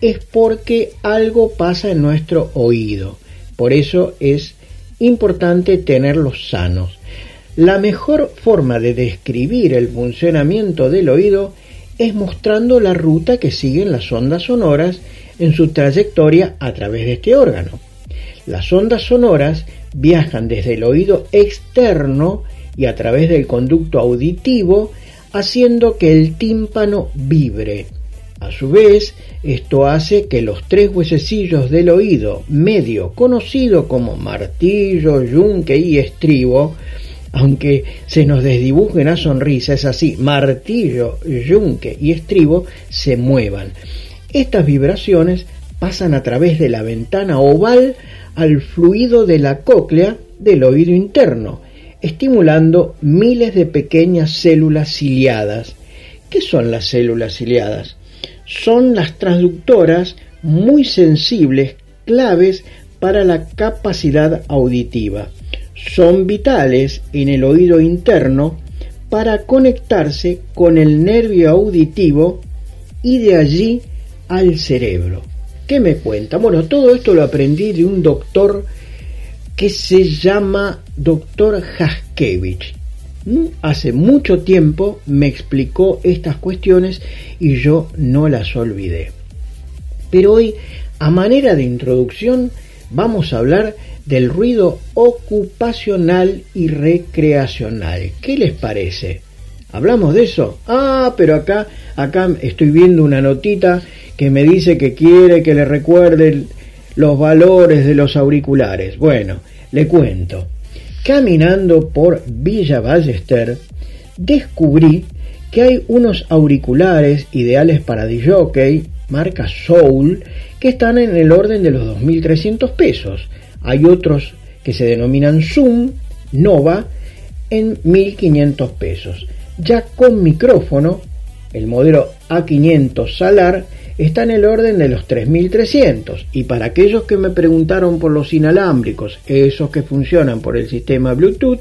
es porque algo pasa en nuestro oído. Por eso es importante tenerlos sanos. La mejor forma de describir el funcionamiento del oído es mostrando la ruta que siguen las ondas sonoras en su trayectoria a través de este órgano. Las ondas sonoras viajan desde el oído externo y a través del conducto auditivo, haciendo que el tímpano vibre. A su vez, esto hace que los tres huesecillos del oído medio, conocido como martillo, yunque y estribo, aunque se nos desdibuje una sonrisa, es así, martillo, yunque y estribo se muevan. Estas vibraciones pasan a través de la ventana oval al fluido de la cóclea del oído interno, estimulando miles de pequeñas células ciliadas. ¿Qué son las células ciliadas? Son las transductoras muy sensibles, claves para la capacidad auditiva. Son vitales en el oído interno para conectarse con el nervio auditivo y de allí al cerebro. ¿Qué me cuenta? Bueno, todo esto lo aprendí de un doctor que se llama doctor Haskevich. ¿Mm? Hace mucho tiempo me explicó estas cuestiones y yo no las olvidé. Pero hoy, a manera de introducción, vamos a hablar del ruido ocupacional y recreacional. ¿Qué les parece? ¿Hablamos de eso? Ah, pero acá, acá estoy viendo una notita que me dice que quiere que le recuerde los valores de los auriculares. Bueno, le cuento. Caminando por Villa Ballester, descubrí que hay unos auriculares ideales para DJ, marca Soul, que están en el orden de los 2.300 pesos. Hay otros que se denominan Zoom, Nova, en 1.500 pesos. Ya con micrófono, el modelo A500 Salar está en el orden de los 3300 y para aquellos que me preguntaron por los inalámbricos, esos que funcionan por el sistema Bluetooth,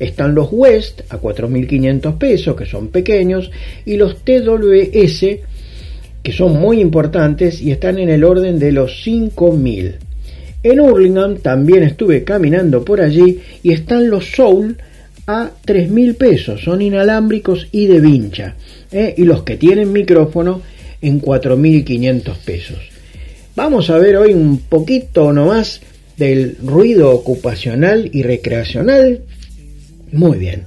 están los West a 4500 pesos, que son pequeños, y los TWS, que son muy importantes y están en el orden de los 5000. En Hurlingham también estuve caminando por allí y están los Soul a 3000 pesos, son inalámbricos y de vincha. ¿eh? Y los que tienen micrófono en 4.500 pesos. Vamos a ver hoy un poquito nomás del ruido ocupacional y recreacional. Muy bien.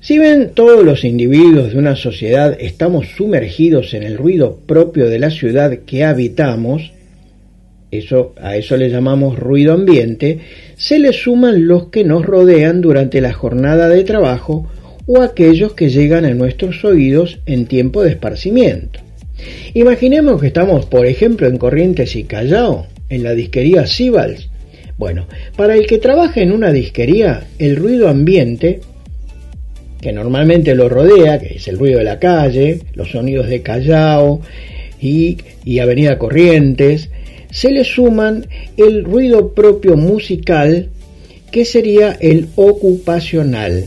Si ven todos los individuos de una sociedad estamos sumergidos en el ruido propio de la ciudad que habitamos, eso, a eso le llamamos ruido ambiente, se le suman los que nos rodean durante la jornada de trabajo o aquellos que llegan a nuestros oídos en tiempo de esparcimiento. Imaginemos que estamos, por ejemplo, en Corrientes y Callao, en la disquería Sibals. Bueno, para el que trabaja en una disquería, el ruido ambiente, que normalmente lo rodea, que es el ruido de la calle, los sonidos de Callao y, y Avenida Corrientes, se le suman el ruido propio musical, que sería el ocupacional.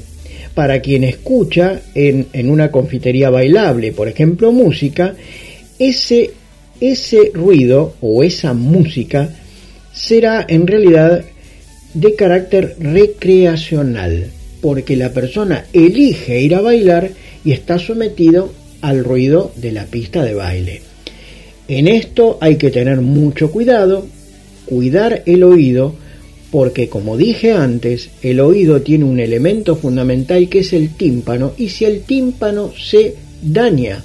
Para quien escucha en, en una confitería bailable, por ejemplo, música, ese, ese ruido o esa música será en realidad de carácter recreacional, porque la persona elige ir a bailar y está sometido al ruido de la pista de baile. En esto hay que tener mucho cuidado, cuidar el oído, porque como dije antes, el oído tiene un elemento fundamental que es el tímpano, y si el tímpano se daña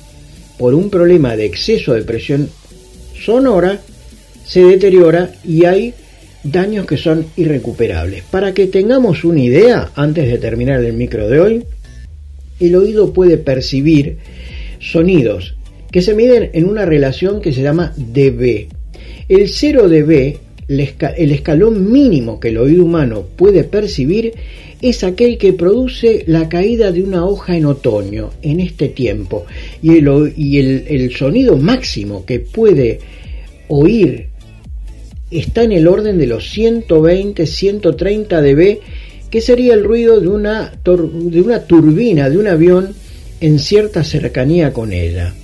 por un problema de exceso de presión sonora, se deteriora y hay daños que son irrecuperables. Para que tengamos una idea, antes de terminar el micro de hoy, el oído puede percibir sonidos que se miden en una relación que se llama dB. El 0 dB, el escalón mínimo que el oído humano puede percibir, es aquel que produce la caída de una hoja en otoño, en este tiempo, y el, sonido máximo que puede oír está en el orden de los 120, 130 dB, que sería el ruido de una turbina de un avión en cierta cercanía con ella.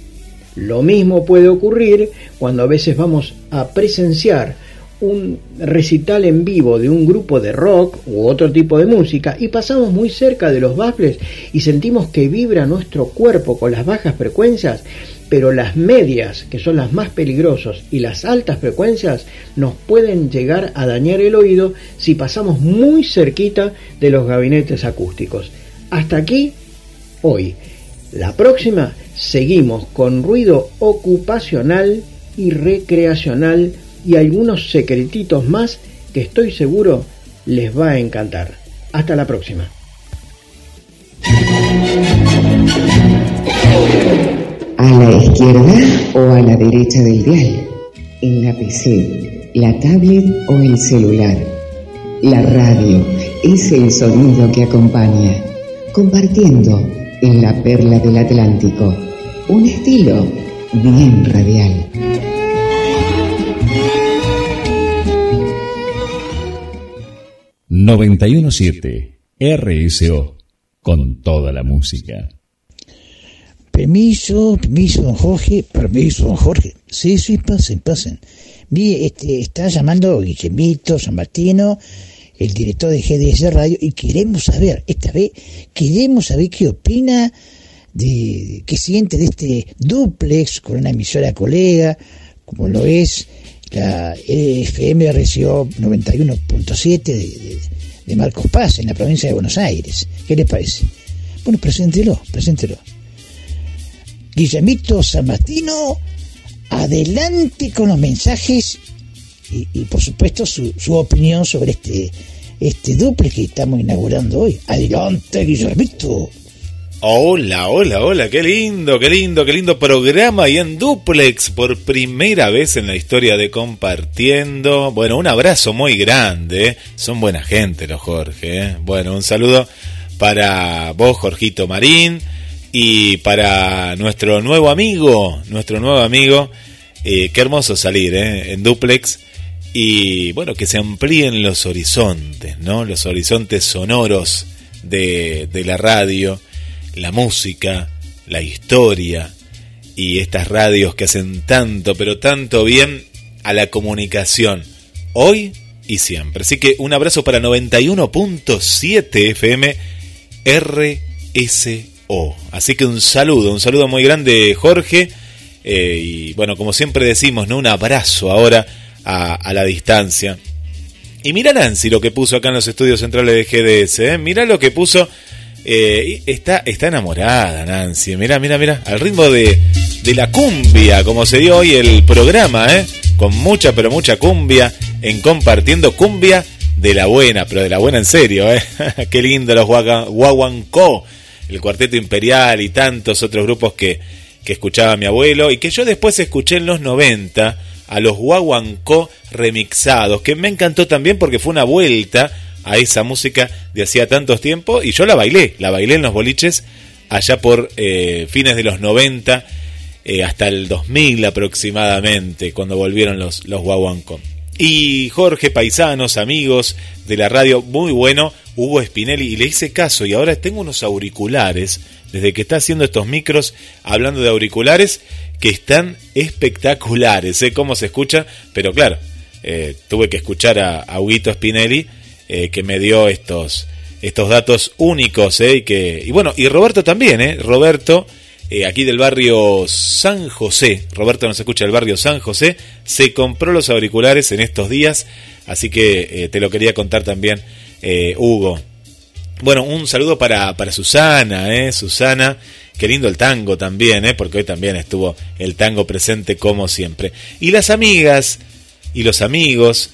Lo mismo puede ocurrir cuando a veces vamos a presenciar un recital en vivo de un grupo de rock u otro tipo de música y pasamos muy cerca de los baffles y sentimos que vibra nuestro cuerpo con las bajas frecuencias, pero las medias, que son las más peligrosas, y las altas frecuencias nos pueden llegar a dañar el oído si pasamos muy cerquita de los gabinetes acústicos. Hasta aquí, hoy. La próxima seguimos con ruido ocupacional y recreacional y algunos secretitos más que estoy seguro les va a encantar. Hasta la próxima. A la izquierda o a la derecha del dial, en la PC, la tablet o el celular. La radio es el sonido que acompaña, compartiendo en la perla del Atlántico, un estilo bien radial. 917 RSO con toda la música. Permiso, permiso, don Jorge, permiso, don Jorge. Sí, sí, pasen, pasen. Mire, este, está llamando Guillemito San Martino, el director de GDS Radio, y queremos saber, esta vez, queremos saber qué opina, de qué siente de este duplex con una emisora colega, como lo es la FM RCO 91.7 de, de Marcos Paz, en la provincia de Buenos Aires. ¿Qué le parece? Bueno, preséntelo, preséntelo. Guillemito San Martino, adelante con los mensajes y, por supuesto su, su, opinión sobre este, este duple que estamos inaugurando hoy. Adelante, Guillermito. Hola, hola, hola, qué lindo, qué lindo, qué lindo programa y en duplex por primera vez en la historia de compartiendo. Bueno, un abrazo muy grande, son buena gente los Jorge. ¿eh? Bueno, un saludo para vos, Jorgito Marín, y para nuestro nuevo amigo, nuestro nuevo amigo, eh, qué hermoso salir ¿eh? en duplex y bueno, que se amplíen los horizontes, ¿no? Los horizontes sonoros de, de la radio la música, la historia y estas radios que hacen tanto, pero tanto bien a la comunicación, hoy y siempre. Así que un abrazo para 91.7 FM RSO. Así que un saludo, un saludo muy grande Jorge. Eh, y bueno, como siempre decimos, ¿no? un abrazo ahora a, la distancia. Y mira Nancy lo que puso acá en los estudios centrales de GDS. ¿eh? Mira lo que puso eh, está, está enamorada Nancy, mira, mira, mira, al ritmo de, de la cumbia, como se dio hoy el programa, ¿eh? con mucha, pero mucha cumbia, en compartiendo cumbia de la buena, pero de la buena en serio, ¿eh? qué lindo los Guaguancó, el Cuarteto Imperial y tantos otros grupos que, que escuchaba mi abuelo y que yo después escuché en los 90 a los Guaguancó remixados, que me encantó también porque fue una vuelta a esa música de hacía tantos tiempos y yo la bailé, la bailé en los boliches allá por eh, fines de los 90 eh, hasta el 2000 aproximadamente, cuando volvieron los, los. Y Jorge, paisanos, amigos de la radio, muy bueno, Hugo Spinelli, y le hice caso y ahora tengo unos auriculares, desde que está haciendo estos micros, hablando de auriculares, que están espectaculares, sé cómo se escucha, pero claro, eh, tuve que escuchar a, a Spinelli eh, que me dio estos, estos datos únicos. Eh, y, que, y bueno, y Roberto también, eh, Roberto, aquí del barrio San José, Roberto nos escucha del barrio San José, se compró los auriculares en estos días, así que te lo quería contar también, Hugo. Bueno, un saludo para, para Susana, eh, Susana, qué lindo el tango también, eh, porque hoy también estuvo el tango presente como siempre. Y las amigas y los amigos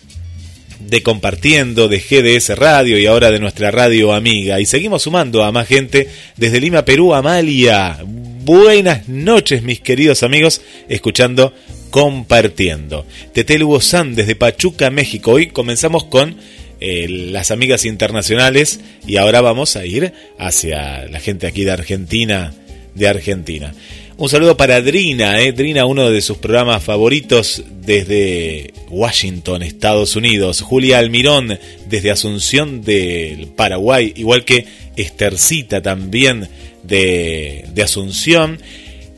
de compartiendo, de GDS Radio y ahora de nuestra radio amiga. Y seguimos sumando a más gente desde Lima, Perú, Amalia. Buenas noches, mis queridos amigos, escuchando Compartiendo. Tetel Hugo San desde Pachuca, México. Hoy comenzamos con eh, las amigas internacionales y ahora vamos a ir hacia la gente aquí de Argentina, de Argentina. Un saludo para Drina, eh. Drina, uno de sus programas favoritos desde Washington, Estados Unidos. Julia Almirón, desde Asunción del Paraguay, igual que Estercita también de, de Asunción.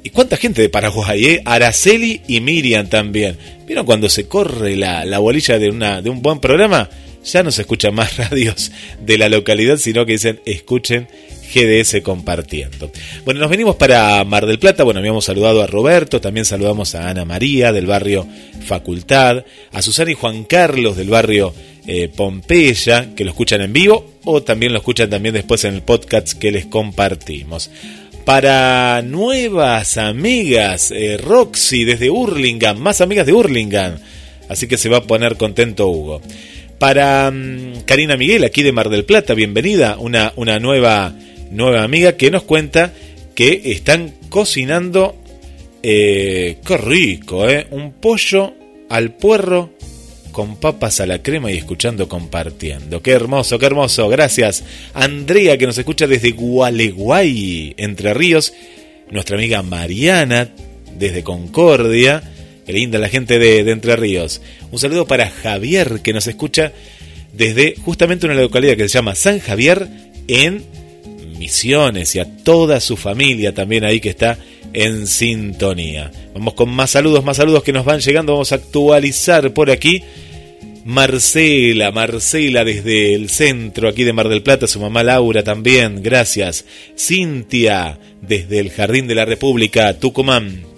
¿Y cuánta gente de Paraguay? Eh? Araceli y Miriam también. ¿Vieron cuando se corre la, la bolilla de, una, de un buen programa? Ya no se escuchan más radios de la localidad, sino que dicen escuchen GDS compartiendo. Bueno, nos venimos para Mar del Plata. Bueno, habíamos saludado a Roberto, también saludamos a Ana María del barrio Facultad, a Susana y Juan Carlos del barrio eh, Pompeya, que lo escuchan en vivo o también lo escuchan también después en el podcast que les compartimos. Para nuevas amigas, eh, Roxy desde Hurlingham, más amigas de Hurlingham. Así que se va a poner contento Hugo. Para mm, Karina Miguel, aquí de Mar del Plata, bienvenida, una, una nueva nueva amiga que nos cuenta que están cocinando, eh, qué rico, eh, un pollo al puerro con papas a la crema y escuchando compartiendo. Qué hermoso, qué hermoso. Gracias. Andrea que nos escucha desde Gualeguay, Entre Ríos. Nuestra amiga Mariana desde Concordia. Qué linda la gente de, de Entre Ríos. Un saludo para Javier que nos escucha desde justamente una localidad que se llama San Javier en Misiones y a toda su familia también ahí que está en sintonía. Vamos con más saludos, más saludos que nos van llegando. Vamos a actualizar por aquí. Marcela, Marcela desde el centro aquí de Mar del Plata, su mamá Laura también, gracias. Cintia desde el Jardín de la República, Tucumán.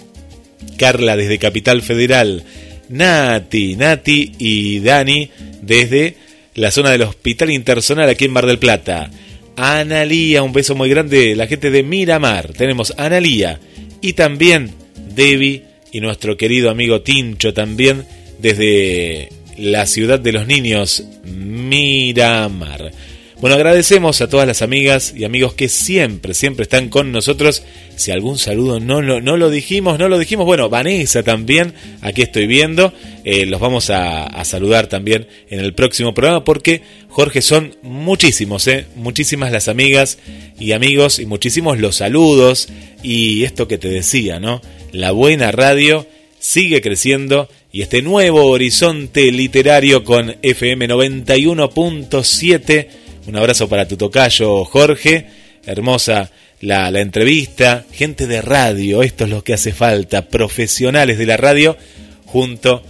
Carla desde Capital Federal. Nati, Nati y Dani desde la zona del Hospital Intersonal aquí en Mar del Plata. Analía, un beso muy grande, la gente de Miramar. Tenemos Analía y también Debbie y nuestro querido amigo Tincho también desde la ciudad de los niños, Miramar. Bueno, agradecemos a todas las amigas y amigos que siempre, siempre están con nosotros. Si algún saludo no lo, dijimos, no lo dijimos. Bueno, Vanessa también, aquí estoy viendo. Eh, los vamos a, saludar también en el próximo programa porque, Jorge, son muchísimos, ¿eh? Muchísimas las amigas y amigos y muchísimos los saludos. Y esto que te decía, ¿no? La buena radio sigue creciendo y este nuevo horizonte literario con FM 91.7 un abrazo para tu tocayo, Jorge. Hermosa la, entrevista. Gente de radio, esto es lo que hace falta. Profesionales de la radio junto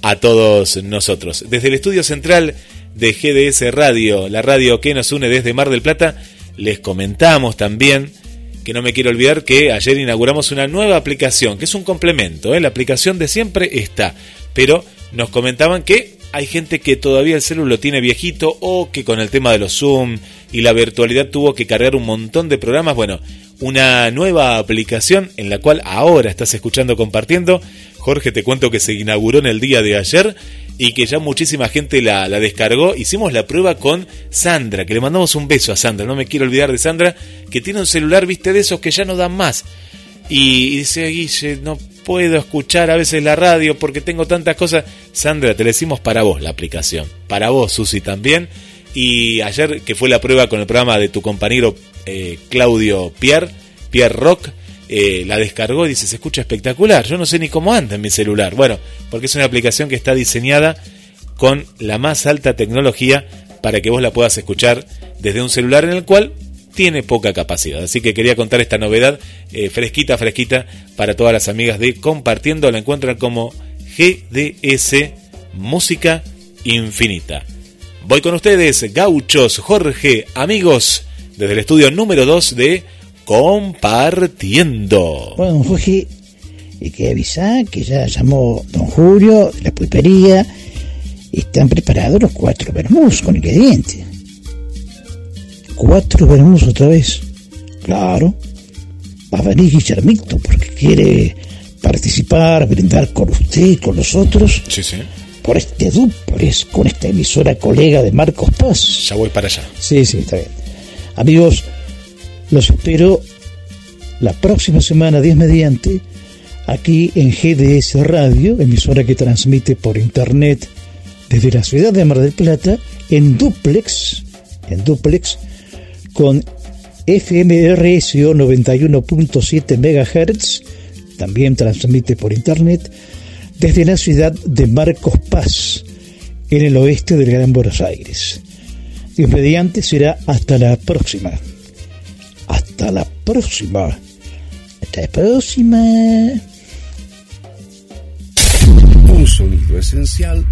a todos nosotros. Desde el estudio central de GDS Radio, la radio que nos une desde Mar del Plata, les comentamos también que no me quiero olvidar que ayer inauguramos una nueva aplicación, que es un complemento. ¿eh? La aplicación de siempre está, pero nos comentaban que hay gente que todavía el celular lo tiene viejito o que con el tema de los Zoom y la virtualidad tuvo que cargar un montón de programas. Bueno, una nueva aplicación en la cual ahora estás escuchando compartiendo. Jorge, te cuento que se inauguró en el día de ayer y que ya muchísima gente la, la, descargó. Hicimos la prueba con Sandra, que le mandamos un beso a Sandra, no me quiero olvidar de Sandra, que tiene un celular, viste, de esos que ya no dan más. Y, dice, Guille, no puedo escuchar a veces la radio porque tengo tantas cosas. Sandra, te decimos para vos la aplicación. Para vos, Susi, también. Y ayer, que fue la prueba con el programa de tu compañero eh, Claudio Pierre, Pierre Rock, eh, la descargó y dice, se escucha espectacular. Yo no sé ni cómo anda en mi celular. Bueno, porque es una aplicación que está diseñada con la más alta tecnología para que vos la puedas escuchar desde un celular en el cual tiene poca capacidad. Así que quería contar esta novedad eh, fresquita, fresquita para todas las amigas de Compartiendo. La encuentran como GDS Música Infinita. Voy con ustedes, gauchos, Jorge, amigos, desde el estudio número 2 de Compartiendo. Bueno, Jorge, y que avisar que ya llamó don Julio, la pulpería, están preparados los cuatro vermús con ingredientes cuatro veremos otra vez. Claro, va a venir Guillermito porque quiere participar, brindar con usted con los otros. Sí, sí. Por este duplex, con esta emisora colega de Marcos Paz. Ya voy para allá. Sí, sí, está bien. Amigos, los espero la próxima semana, 10 mediante, aquí en GDS Radio, emisora que transmite por internet desde la ciudad de Mar del Plata, en duplex, en duplex, con FMRSO 91.7 MHz, también transmite por internet, desde la ciudad de Marcos Paz, en el oeste del Gran Buenos Aires. Dios mediante será hasta la próxima. Hasta la próxima. Hasta la próxima. Un sonido esencial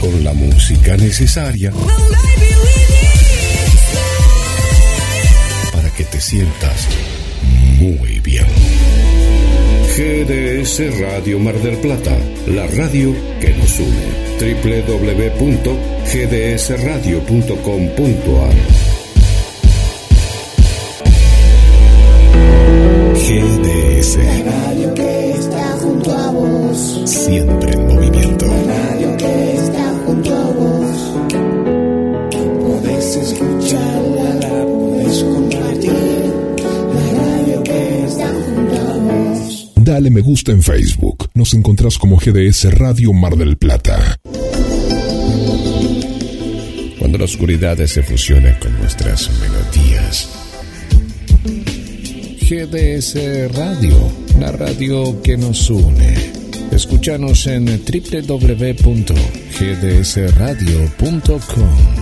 con la música necesaria te sientas muy bien. GDS Radio Mar del Plata, la radio que nos une. www.gdsradio.com.ar GDS. La radio que está junto a vos. Siempre Dale me gusta en Facebook. Nos encontrás como GDS Radio Mar del Plata. Cuando la oscuridad se fusiona con nuestras melodías. GDS Radio, la radio que nos une. Escúchanos en www.gdsradio.com.